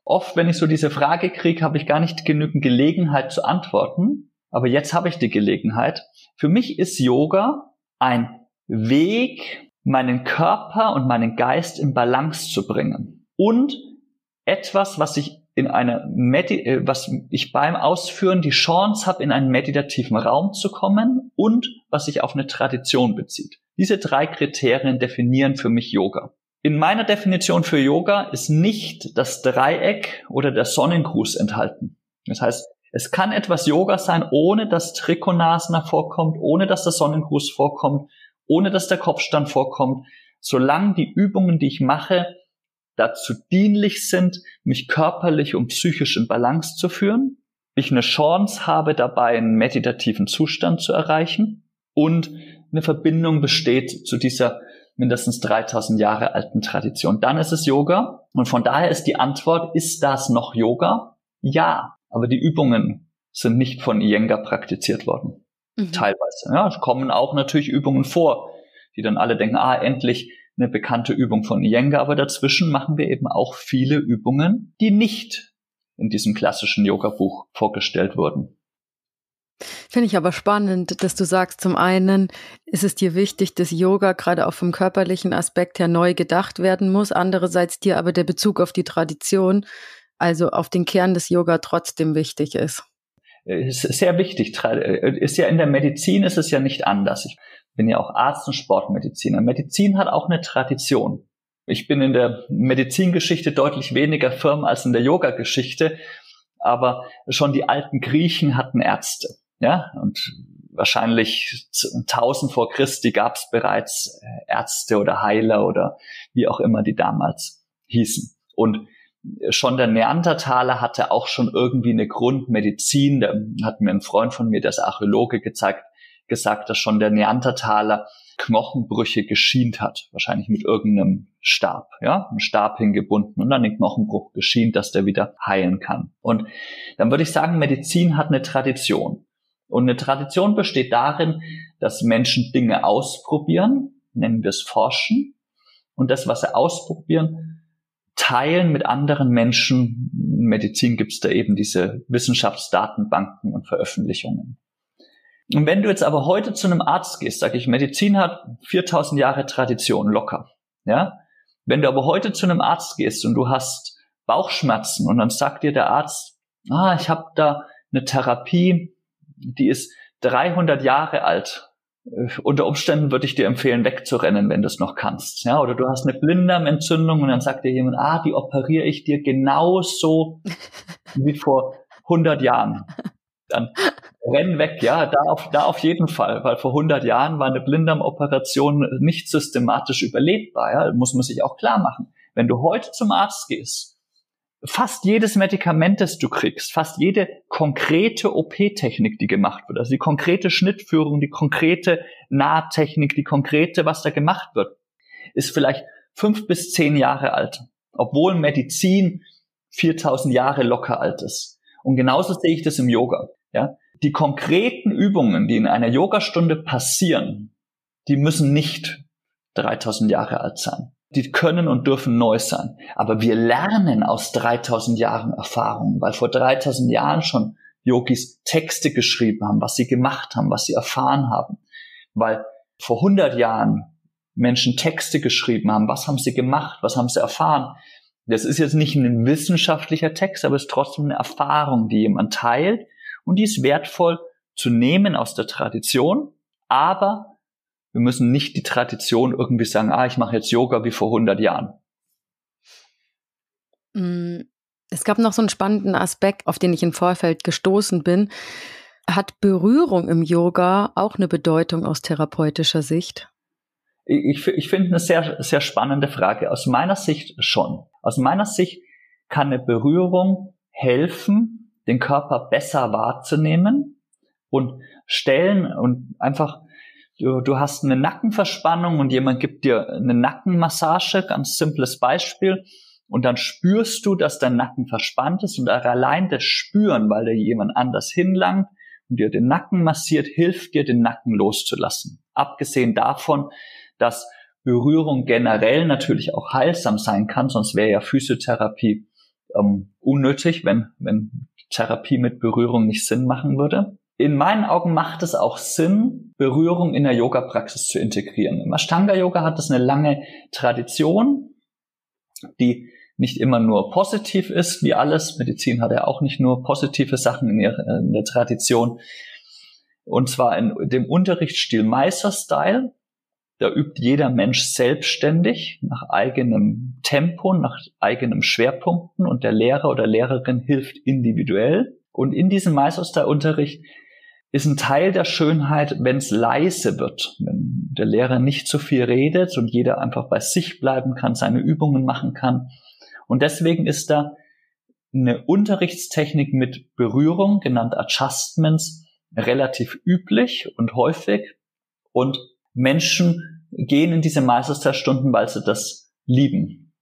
oft, wenn ich so diese Frage kriege, habe ich gar nicht genügend Gelegenheit zu antworten. Aber jetzt habe ich die Gelegenheit. Für mich ist Yoga ein Weg, meinen Körper und meinen Geist in Balance zu bringen. Und etwas, was ich in einer Medi äh, was ich beim Ausführen die Chance habe, in einen meditativen Raum zu kommen und was sich auf eine Tradition bezieht. Diese drei Kriterien definieren für mich Yoga. In meiner Definition für Yoga ist nicht das Dreieck oder der Sonnengruß enthalten. Das heißt, es kann etwas Yoga sein, ohne dass Trikonasana vorkommt, ohne dass der Sonnengruß vorkommt, ohne dass der Kopfstand vorkommt, solange die Übungen, die ich mache, dazu dienlich sind, mich körperlich und psychisch in Balance zu führen, ich eine Chance habe, dabei einen meditativen Zustand zu erreichen und eine Verbindung besteht zu dieser mindestens 3000 Jahre alten Tradition. Dann ist es Yoga. Und von daher ist die Antwort, ist das noch Yoga? Ja, aber die Übungen sind nicht von Iyengar praktiziert worden. Mhm. Teilweise. Ja, es kommen auch natürlich Übungen vor, die dann alle denken, ah, endlich eine bekannte Übung von Iyengar, aber dazwischen machen wir eben auch viele Übungen, die nicht in diesem klassischen Yoga-Buch vorgestellt wurden. Finde ich aber spannend, dass du sagst, zum einen ist es dir wichtig, dass Yoga gerade auch vom körperlichen Aspekt her neu gedacht werden muss. Andererseits dir aber der Bezug auf die Tradition, also auf den Kern des Yoga trotzdem wichtig ist. Ist sehr wichtig. Ist ja in der Medizin ist es ja nicht anders. Ich bin ja auch Arzt und Sportmediziner. Medizin hat auch eine Tradition. Ich bin in der Medizingeschichte deutlich weniger firm als in der Yoga-Geschichte, aber schon die alten Griechen hatten Ärzte. Ja, und wahrscheinlich 1000 vor Christi gab es bereits äh, Ärzte oder Heiler oder wie auch immer die damals hießen. Und schon der Neandertaler hatte auch schon irgendwie eine Grundmedizin. Da hat mir ein Freund von mir, der ist Archäologe, gezeigt, gesagt, dass schon der Neandertaler Knochenbrüche geschient hat, wahrscheinlich mit irgendeinem Stab, ja, ein Stab hingebunden und dann den Knochenbruch geschient, dass der wieder heilen kann. Und dann würde ich sagen, Medizin hat eine Tradition. Und eine Tradition besteht darin, dass Menschen Dinge ausprobieren, nennen wir es Forschen, und das, was sie ausprobieren, teilen mit anderen Menschen. In Medizin gibt es da eben diese Wissenschaftsdatenbanken und Veröffentlichungen. Und wenn du jetzt aber heute zu einem Arzt gehst, sage ich, Medizin hat 4000 Jahre Tradition locker. Ja? Wenn du aber heute zu einem Arzt gehst und du hast Bauchschmerzen und dann sagt dir der Arzt, ah, ich habe da eine Therapie, die ist 300 Jahre alt. Unter Umständen würde ich dir empfehlen, wegzurennen, wenn du es noch kannst. Ja, oder du hast eine Blinddarmentzündung und dann sagt dir jemand, ah, die operiere ich dir genauso <laughs> wie vor 100 Jahren. Dann renn weg, ja, da auf, da auf jeden Fall, weil vor 100 Jahren war eine Blinddarmoperation nicht systematisch überlebbar, ja, muss man sich auch klar machen. Wenn du heute zum Arzt gehst fast jedes Medikament, das du kriegst, fast jede konkrete OP-Technik, die gemacht wird, also die konkrete Schnittführung, die konkrete Nahtechnik, die konkrete, was da gemacht wird, ist vielleicht fünf bis zehn Jahre alt, obwohl Medizin 4000 Jahre locker alt ist. Und genauso sehe ich das im Yoga. Ja? Die konkreten Übungen, die in einer Yogastunde passieren, die müssen nicht 3000 Jahre alt sein die können und dürfen neu sein. Aber wir lernen aus 3000 Jahren Erfahrung, weil vor 3000 Jahren schon Yogis Texte geschrieben haben, was sie gemacht haben, was sie erfahren haben. Weil vor 100 Jahren Menschen Texte geschrieben haben, was haben sie gemacht, was haben sie erfahren. Das ist jetzt nicht ein wissenschaftlicher Text, aber es ist trotzdem eine Erfahrung, die jemand teilt und die ist wertvoll zu nehmen aus der Tradition, aber wir müssen nicht die Tradition irgendwie sagen, ah, ich mache jetzt Yoga wie vor 100 Jahren. Mm, es gab noch so einen spannenden Aspekt, auf den ich im Vorfeld gestoßen bin. Hat Berührung im Yoga auch eine Bedeutung aus therapeutischer Sicht? Ich, ich finde eine sehr, sehr spannende Frage. Aus meiner Sicht schon. Aus meiner Sicht kann eine Berührung helfen, den Körper besser wahrzunehmen und stellen und einfach du, du hast eine Nackenverspannung und jemand gibt dir eine Nackenmassage, ganz simples Beispiel. Und dann spürst du, dass dein Nacken verspannt ist und allein das Spüren, weil da jemand anders hinlangt und dir den Nacken massiert, hilft dir, den Nacken loszulassen. Abgesehen davon, dass Berührung generell natürlich auch heilsam sein kann, sonst wäre ja Physiotherapie ähm, unnötig, wenn, wenn Therapie mit Berührung nicht Sinn machen würde. In meinen Augen macht es auch Sinn, Berührung in der Yoga-Praxis zu integrieren. Im Ashtanga-Yoga hat es eine lange Tradition, die nicht immer nur positiv ist, wie alles. Medizin hat ja auch nicht nur positive Sachen in, ihrer, in der Tradition. Und zwar in dem Unterrichtsstil Meister-Style. Da übt jeder Mensch selbstständig nach eigenem Tempo, nach eigenem Schwerpunkten und der Lehrer oder Lehrerin hilft individuell. Und in diesem Meister-Style-Unterricht ist ein Teil der Schönheit, wenn es leise wird, wenn der Lehrer nicht zu viel redet und jeder einfach bei sich bleiben kann, seine Übungen machen kann. Und deswegen ist da eine Unterrichtstechnik mit Berührung, genannt Adjustments, relativ üblich und häufig. Und Menschen gehen in diese Meisterstunden, weil sie das lieben.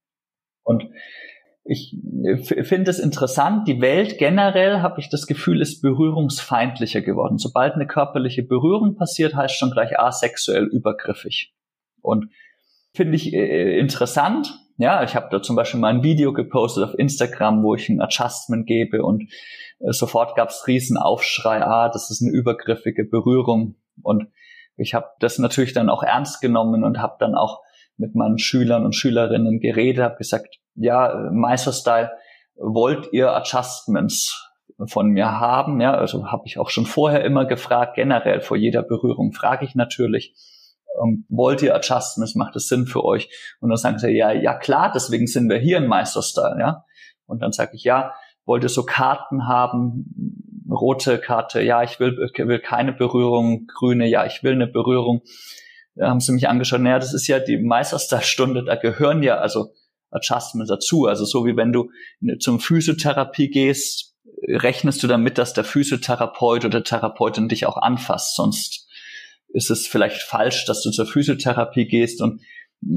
Und ich finde es interessant, die Welt generell, habe ich das Gefühl, ist berührungsfeindlicher geworden. Sobald eine körperliche Berührung passiert, heißt schon gleich asexuell übergriffig. Und finde ich äh, interessant. Ja, ich habe da zum Beispiel mal ein Video gepostet auf Instagram, wo ich ein Adjustment gebe und äh, sofort gab es riesen Aufschrei, ah, das ist eine übergriffige Berührung. Und ich habe das natürlich dann auch ernst genommen und habe dann auch mit meinen Schülern und Schülerinnen geredet, habe gesagt, ja, Meisterstyle, wollt ihr Adjustments von mir haben? Ja, also habe ich auch schon vorher immer gefragt, generell vor jeder Berührung frage ich natürlich, ähm, wollt ihr Adjustments, macht es Sinn für euch? Und dann sagen sie, ja, ja klar, deswegen sind wir hier in Meisterstyle, ja. Und dann sage ich, ja, wollt ihr so Karten haben, rote Karte, ja, ich will, will keine Berührung, grüne, ja, ich will eine Berührung. Da haben sie mich angeschaut, naja, das ist ja die Meisterstar-Stunde, da gehören ja also Adjustments dazu. Also so wie wenn du zum Physiotherapie gehst, rechnest du damit, dass der Physiotherapeut oder Therapeutin dich auch anfasst, sonst ist es vielleicht falsch, dass du zur Physiotherapie gehst und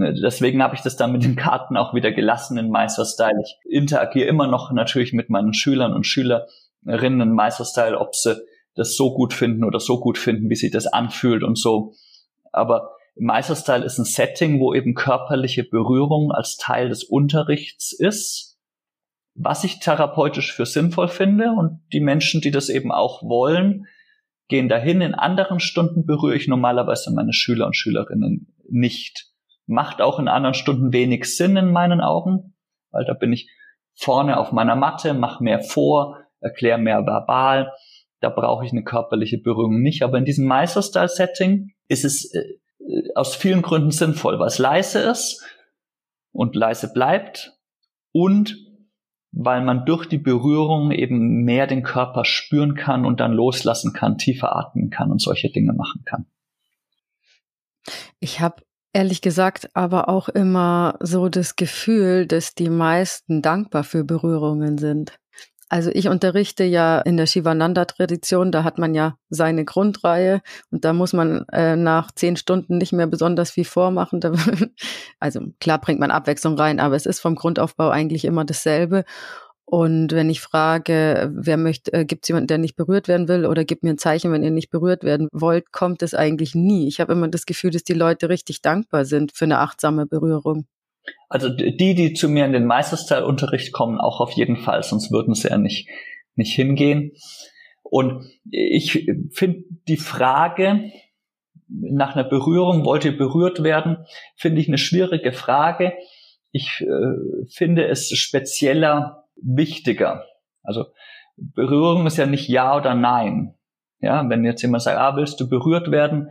äh, Deswegen habe ich das dann mit den Karten auch wieder gelassen in Meisterstyle. Ich interagiere immer noch natürlich mit meinen Schülern und Schülerinnen in Meisterstyle, ob sie das so gut finden oder so gut finden, wie sich das anfühlt und so. Aber Meisterstyle ist ein Setting, wo eben körperliche Berührung als Teil des Unterrichts ist, was ich therapeutisch für sinnvoll finde. Und die Menschen, die das eben auch wollen, gehen dahin. In anderen Stunden berühre ich normalerweise meine Schüler und Schülerinnen nicht. Macht auch in anderen Stunden wenig Sinn in meinen Augen, weil da bin ich vorne auf meiner Matte, mache mehr vor, erkläre mehr verbal. Da brauche ich eine körperliche Berührung nicht. Aber in diesem Meisterstyle-Setting ist es äh, aus vielen Gründen sinnvoll, weil es leise ist und leise bleibt und weil man durch die Berührung eben mehr den Körper spüren kann und dann loslassen kann, tiefer atmen kann und solche Dinge machen kann. Ich habe ehrlich gesagt aber auch immer so das Gefühl, dass die meisten dankbar für Berührungen sind. Also ich unterrichte ja in der Shivananda-Tradition, da hat man ja seine Grundreihe und da muss man äh, nach zehn Stunden nicht mehr besonders viel vormachen. <laughs> also klar bringt man Abwechslung rein, aber es ist vom Grundaufbau eigentlich immer dasselbe. Und wenn ich frage, wer möchte, äh, gibt es jemanden, der nicht berührt werden will oder gibt mir ein Zeichen, wenn ihr nicht berührt werden wollt, kommt es eigentlich nie. Ich habe immer das Gefühl, dass die Leute richtig dankbar sind für eine achtsame Berührung. Also die, die zu mir in den Meisterstyle-Unterricht kommen, auch auf jeden Fall, sonst würden sie ja nicht, nicht hingehen. Und ich finde die Frage nach einer Berührung, wollt ihr berührt werden, finde ich eine schwierige Frage. Ich äh, finde es spezieller wichtiger. Also Berührung ist ja nicht Ja oder Nein. Ja, wenn jetzt jemand sagt, ah, willst du berührt werden?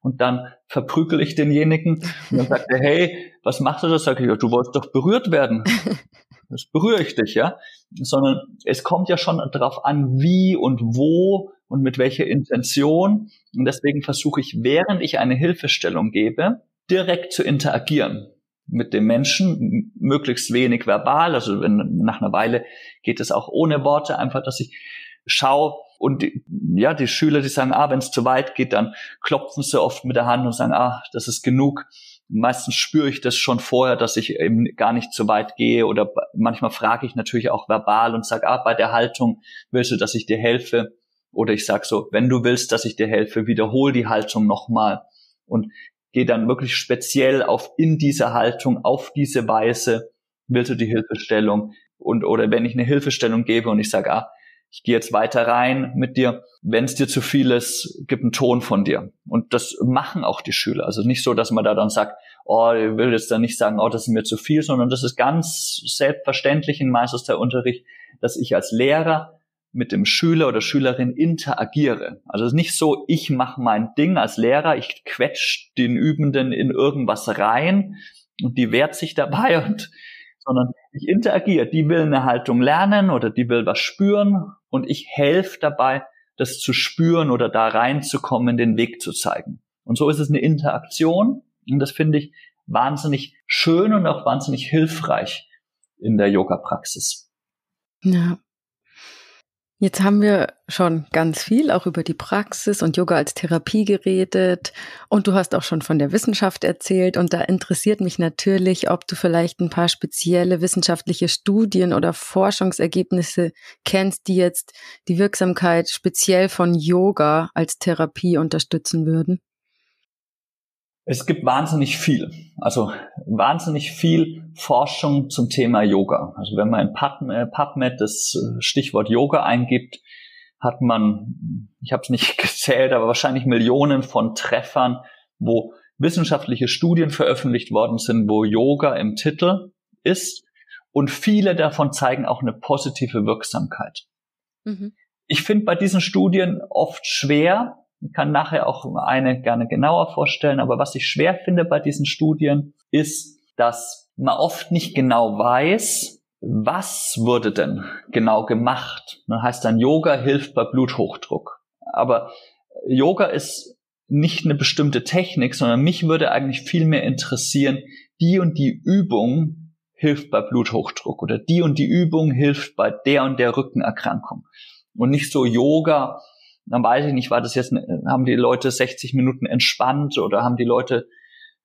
Und dann verprügel ich denjenigen und dann sagt er, hey, was machst du da? Sag ich, ja, du wolltest doch berührt werden. <laughs> Das berühre ich dich, ja. Sondern es kommt ja schon darauf an, wie und wo und mit welcher Intention. Und deswegen versuche ich, während ich eine Hilfestellung gebe, direkt zu interagieren mit dem Menschen, möglichst wenig verbal. Also wenn, nach einer Weile geht es auch ohne Worte, einfach, dass ich schaue, Und die, ja, die Schüler, die sagen, ah, wenn es zu weit geht, dann klopfen sie oft mit der Hand und sagen, ah, das ist genug. Meistens spüre ich das schon vorher, dass ich eben gar nicht zu weit gehe oder manchmal frage ich natürlich auch verbal und sage, ah, bei der Haltung willst du, dass ich dir helfe? Oder ich sage so, wenn du willst, dass ich dir helfe, wiederhol die Haltung nochmal und gehe dann wirklich speziell auf in dieser Haltung, auf diese Weise willst du die Hilfestellung und oder wenn ich eine Hilfestellung gebe und ich sage, ah, ich gehe jetzt weiter rein mit dir. Wenn es dir zu viel ist, gib einen Ton von dir. Und das machen auch die Schüler. Also nicht so, dass man da dann sagt, oh, ich will jetzt da nicht sagen, oh, das ist mir zu viel, sondern das ist ganz selbstverständlich in Meisterunterricht, dass ich als Lehrer mit dem Schüler oder Schülerin interagiere. Also es ist nicht so, ich mache mein Ding als Lehrer, ich quetsch den Übenden in irgendwas rein und die wehrt sich dabei und sondern ich interagiere. Die will eine Haltung lernen oder die will was spüren und ich helfe dabei, das zu spüren oder da reinzukommen, den Weg zu zeigen. Und so ist es eine Interaktion und das finde ich wahnsinnig schön und auch wahnsinnig hilfreich in der Yoga-Praxis. Ja, Jetzt haben wir schon ganz viel auch über die Praxis und Yoga als Therapie geredet und du hast auch schon von der Wissenschaft erzählt und da interessiert mich natürlich, ob du vielleicht ein paar spezielle wissenschaftliche Studien oder Forschungsergebnisse kennst, die jetzt die Wirksamkeit speziell von Yoga als Therapie unterstützen würden. Es gibt wahnsinnig viel, also wahnsinnig viel Forschung zum Thema Yoga. Also wenn man in PubMed das äh, Stichwort Yoga eingibt, hat man, ich habe es nicht <laughs> gezählt, aber wahrscheinlich Millionen von Treffern, wo wissenschaftliche Studien veröffentlicht worden sind, wo Yoga im Titel ist. Und viele davon zeigen auch eine positive Wirksamkeit. Mhm. Ich finde bei diesen Studien oft schwer, ich kann nachher auch eine gerne genauer vorstellen, aber was ich schwer finde bei diesen Studien ist, dass man oft nicht genau weiß, was wurde denn genau gemacht. Das heißt dann, Yoga hilft bei Bluthochdruck. Aber Yoga ist nicht eine bestimmte Technik, sondern mich würde eigentlich viel mehr interessieren, die und die Übung hilft bei Bluthochdruck oder die und die Übung hilft bei der und der Rückenerkrankung. Und nicht so Yoga dann weiß ich nicht, war das jetzt, haben die Leute 60 Minuten entspannt oder haben die Leute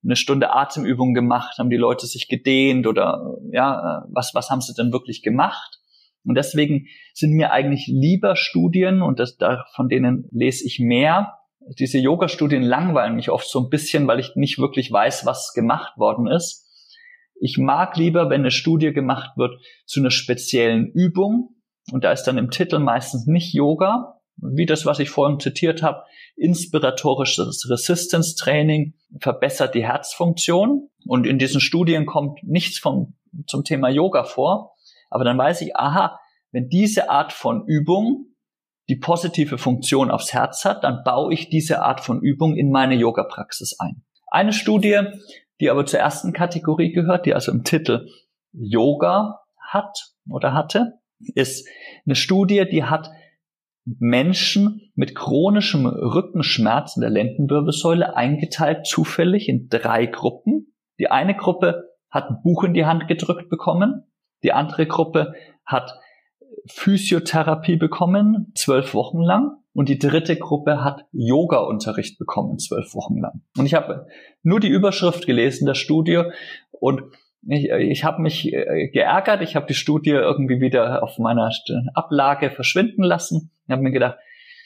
eine Stunde Atemübung gemacht, haben die Leute sich gedehnt oder ja, was, was haben sie denn wirklich gemacht? Und deswegen sind mir eigentlich lieber Studien und das, da, von denen lese ich mehr. Diese Yoga-Studien langweilen mich oft so ein bisschen, weil ich nicht wirklich weiß, was gemacht worden ist. Ich mag lieber, wenn eine Studie gemacht wird zu einer speziellen Übung. Und da ist dann im Titel meistens nicht Yoga, wie das, was ich vorhin zitiert habe, inspiratorisches Resistance Training verbessert die Herzfunktion. Und in diesen Studien kommt nichts vom, zum Thema Yoga vor. Aber dann weiß ich, aha, wenn diese Art von Übung die positive Funktion aufs Herz hat, dann baue ich diese Art von Übung in meine Yoga-Praxis ein. Eine Studie, die aber zur ersten Kategorie gehört, die also im Titel Yoga hat oder hatte, ist eine Studie, die hat Menschen mit chronischem Rückenschmerz in der Lendenwirbelsäule eingeteilt, zufällig in drei Gruppen. Die eine Gruppe hat ein Buch in die Hand gedrückt bekommen. Die andere Gruppe hat Physiotherapie bekommen, zwölf Wochen lang. Und die dritte Gruppe hat Yoga-Unterricht bekommen, zwölf Wochen lang. Und ich habe nur die Überschrift gelesen der Studie und ich, ich habe mich äh, geärgert, ich habe die Studie irgendwie wieder auf meiner Ablage verschwinden lassen. Ich habe mir gedacht,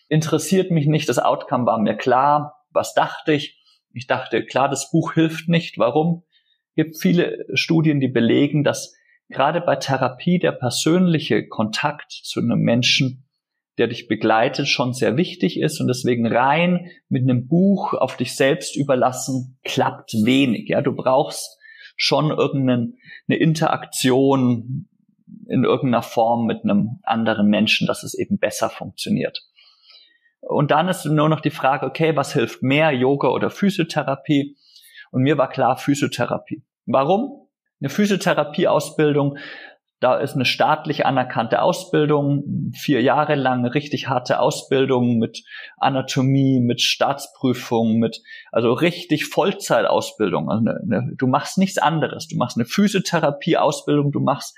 interessiert mich nicht, das Outcome war mir klar. Was dachte ich? Ich dachte, klar, das Buch hilft nicht. Warum? Es gibt viele Studien, die belegen, dass gerade bei Therapie der persönliche Kontakt zu einem Menschen, der dich begleitet, schon sehr wichtig ist und deswegen rein mit einem Buch auf dich selbst überlassen klappt wenig. Ja, du brauchst schon irgendeine Interaktion in irgendeiner Form mit einem anderen Menschen, dass es eben besser funktioniert. Und dann ist nur noch die Frage, okay, was hilft mehr, Yoga oder Physiotherapie? Und mir war klar, Physiotherapie. Warum? Eine Physiotherapieausbildung da ist eine staatlich anerkannte Ausbildung, vier Jahre lang richtig harte Ausbildung mit Anatomie, mit Staatsprüfung, mit also richtig Vollzeitausbildung. Also eine, eine, du machst nichts anderes. Du machst eine Physiotherapieausbildung, du machst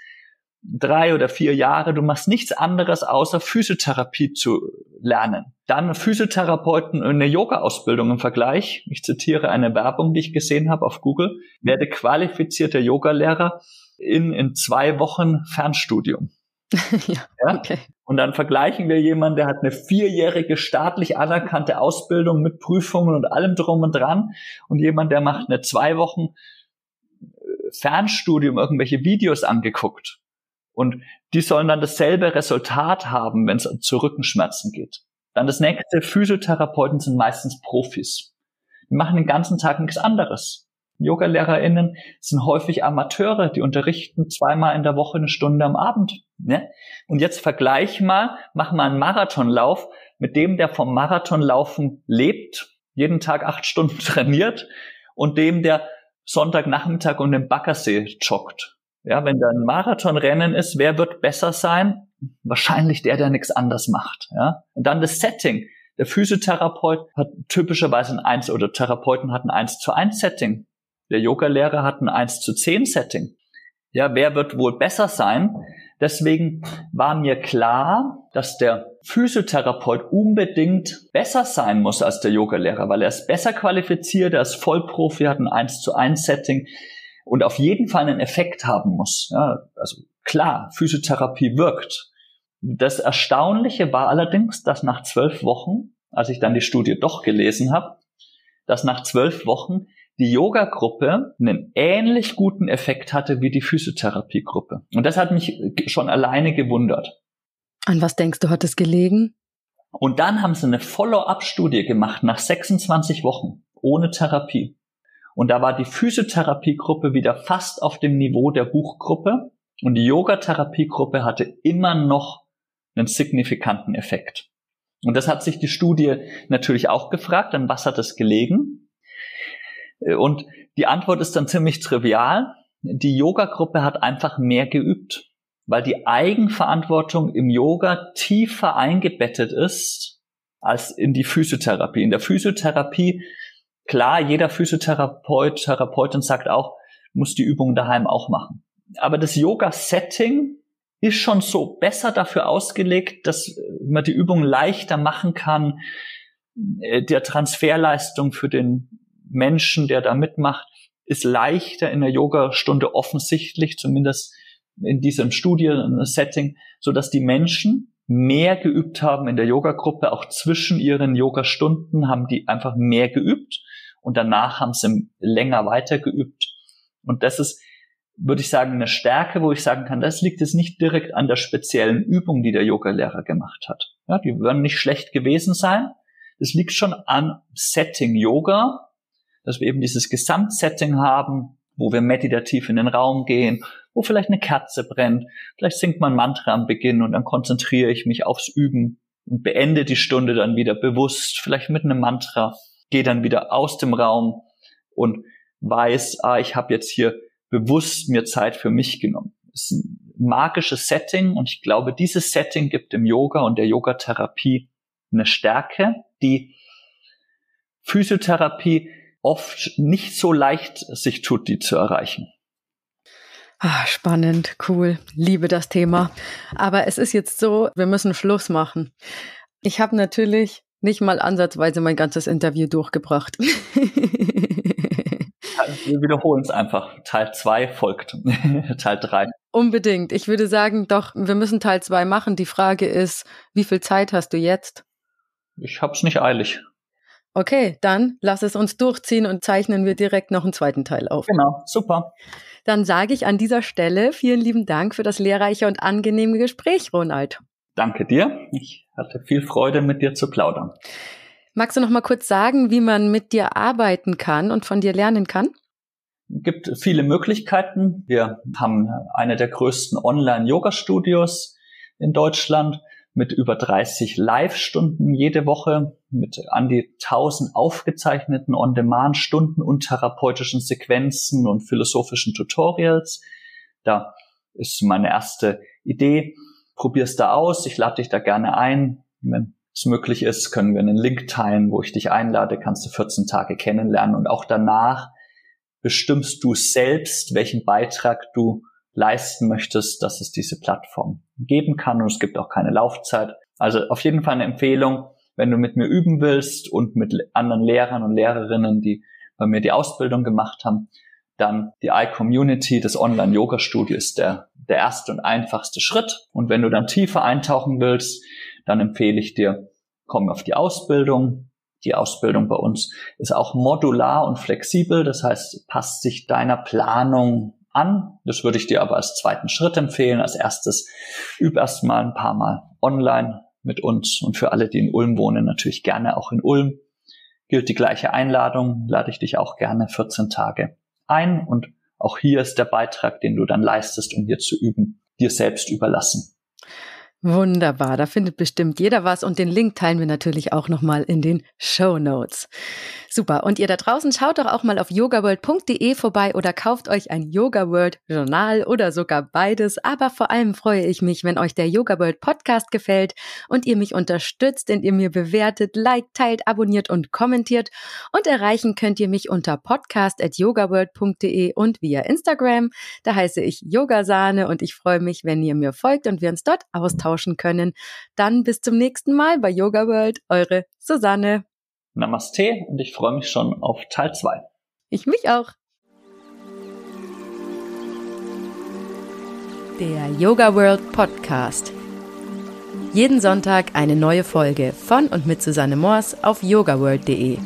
drei oder vier Jahre, du machst nichts anderes außer Physiotherapie zu lernen. Dann Physiotherapeuten in der Yoga-Ausbildung im Vergleich. Ich zitiere eine Werbung, die ich gesehen habe auf Google. Werde qualifizierter Yogalehrer in, in zwei Wochen Fernstudium. <laughs> ja, ja, okay. Und dann vergleichen wir jemanden, der hat eine vierjährige staatlich anerkannte Ausbildung mit Prüfungen und allem drum und dran und jemand, der macht eine zwei Wochen äh, Fernstudium, irgendwelche Videos angeguckt. Und die sollen dann dasselbe Resultat haben, wenn es zu Rückenschmerzen geht. Dann das nächste, Physiotherapeuten sind meistens Profis. Die machen den ganzen Tag nichts anderes. Yoga-LehrerInnen sind häufig Amateure, die unterrichten zweimal in der Woche eine Stunde am Abend. Ne? Und jetzt vergleich mal, mach mal einen Marathonlauf mit dem, der vom Marathonlaufen lebt, jeden Tag acht Stunden <laughs> trainiert und dem, der Sonntagnachmittag um den Baggersee joggt. Ja, wenn da ein Marathonrennen ist, wer wird besser sein? Wahrscheinlich der, der nichts anders macht. Ja? Und dann das Setting. Der Physiotherapeut hat typischerweise ein Eins oder Therapeuten hat ein Eins zu eins Setting. Der Yoga-Lehrer hat ein 1 zu 10 Setting. Ja, wer wird wohl besser sein? Deswegen war mir klar, dass der Physiotherapeut unbedingt besser sein muss als der Yogalehrer, weil er ist besser qualifiziert, er ist Vollprofi, hat ein 1 zu 1 Setting und auf jeden Fall einen Effekt haben muss. Ja, also klar, Physiotherapie wirkt. Das Erstaunliche war allerdings, dass nach zwölf Wochen, als ich dann die Studie doch gelesen habe, dass nach zwölf Wochen die Yoga-Gruppe einen ähnlich guten Effekt hatte wie die Physiotherapie-Gruppe. Und das hat mich schon alleine gewundert. An was denkst du, hat es gelegen? Und dann haben sie eine Follow-up-Studie gemacht nach 26 Wochen ohne Therapie. Und da war die Physiotherapie-Gruppe wieder fast auf dem Niveau der Buchgruppe und die Yoga-Therapie-Gruppe hatte immer noch einen signifikanten Effekt. Und das hat sich die Studie natürlich auch gefragt, an was hat es gelegen? Äh, und die Antwort ist dann ziemlich trivial. Die Yoga-Gruppe hat einfach mehr geübt, weil die Eigenverantwortung im Yoga tiefer eingebettet ist als in die Physiotherapie. In der Physiotherapie, klar, jeder Physiotherapeut, Therapeutin sagt auch, muss die Übung daheim auch machen. Aber das Yoga-Setting ist schon so besser dafür ausgelegt, dass man die Übung leichter machen kann, äh, der Transferleistung für den Menschen, der da mitmacht, ist leichter in der Yoga-Stunde offensichtlich, zumindest in diesem Studien-Setting, so dass die Menschen mehr geübt haben in der Yoga-Gruppe, auch zwischen ihren Yoga-Stunden haben die einfach mehr geübt und danach haben sie länger weiter geübt. Und das ist, würde ich sagen, eine Stärke, wo ich sagen kann, das liegt jetzt nicht direkt an der speziellen Übung, die der Yoga-Lehrer gemacht hat. Ja, die würden nicht schlecht gewesen sein. Das liegt schon an Setting Yoga, dass wir eben dieses Gesamtsetting haben, wo wir meditativ in den Raum gehen, wo vielleicht eine Kerze brennt, vielleicht singt man Mantra am Beginn und dann konzentriere ich mich aufs Üben und beende die Stunde dann wieder bewusst, vielleicht mit einem Mantra, gehe dann wieder aus dem Raum und weiß, ah, ich habe jetzt hier bewusst mir Zeit für mich genommen. Das ist ein magisches Setting und ich glaube, dieses Setting gibt dem Yoga und der Yogatherapie eine Stärke, die Physiotherapie oft nicht so leicht sich tut, die zu erreichen. Ah, spannend, cool, liebe das Thema. Aber es ist jetzt so, wir müssen Schluss machen. Ich habe natürlich nicht mal ansatzweise mein ganzes Interview durchgebracht. Wir wiederholen es einfach. Teil 2 folgt. <laughs> Teil 3. Unbedingt. Ich würde sagen, doch, wir müssen Teil 2 machen. Die Frage ist, wie viel Zeit hast du jetzt? Ich hab's nicht eilig. Okay, dann lass es uns durchziehen und zeichnen wir direkt noch einen zweiten Teil auf. Genau, super. Dann sage ich an dieser Stelle vielen lieben Dank für das lehrreiche und angenehme Gespräch, Ronald. Danke dir. Ich hatte viel Freude, mit dir zu plaudern. Magst du noch mal kurz sagen, wie man mit dir arbeiten kann und von dir lernen kann? Es gibt viele Möglichkeiten. Wir haben eine der größten Online-Yoga-Studios in Deutschland mit über 30 Live-Stunden jede Woche, mit an die 1000 aufgezeichneten On-Demand-Stunden und therapeutischen Sequenzen und philosophischen Tutorials. Da ist meine erste Idee. Probier's da aus. Ich lade dich da gerne ein. Wenn es möglich ist, können wir einen Link teilen, wo ich dich einlade. Kannst du 14 Tage kennenlernen und auch danach bestimmst du selbst, welchen Beitrag du leisten möchtest, dass es diese Plattform geben kann und es gibt auch keine Laufzeit. Also auf jeden Fall eine Empfehlung, wenn du mit mir üben willst und mit anderen Lehrern und Lehrerinnen, die bei mir die Ausbildung gemacht haben, dann die iCommunity, das Online-Yoga-Studio ist der, der erste und einfachste Schritt. Und wenn du dann tiefer eintauchen willst, dann empfehle ich dir, komm auf die Ausbildung. Die Ausbildung bei uns ist auch modular und flexibel. Das heißt, passt sich deiner Planung an. Das würde ich dir aber als zweiten Schritt empfehlen. Als erstes üb erst mal ein paar Mal online mit uns und für alle, die in Ulm wohnen, natürlich gerne auch in Ulm. Gilt die gleiche Einladung, lade ich dich auch gerne 14 Tage ein und auch hier ist der Beitrag, den du dann leistest, um hier zu üben, dir selbst überlassen. Wunderbar, da findet bestimmt jeder was und den Link teilen wir natürlich auch nochmal in den Show Notes. Super. Und ihr da draußen schaut doch auch mal auf yogaworld.de vorbei oder kauft euch ein Yoga World Journal oder sogar beides. Aber vor allem freue ich mich, wenn euch der Yoga World Podcast gefällt und ihr mich unterstützt, indem ihr mir bewertet, liked, teilt, abonniert und kommentiert. Und erreichen könnt ihr mich unter podcast.yogaworld.de und via Instagram. Da heiße ich Yogasahne und ich freue mich, wenn ihr mir folgt und wir uns dort austauschen können. Dann bis zum nächsten Mal bei Yoga World. Eure Susanne. Namaste und ich freue mich schon auf Teil 2. Ich mich auch. Der Yoga World Podcast. Jeden Sonntag eine neue Folge von und mit Susanne Moors auf yogaworld.de.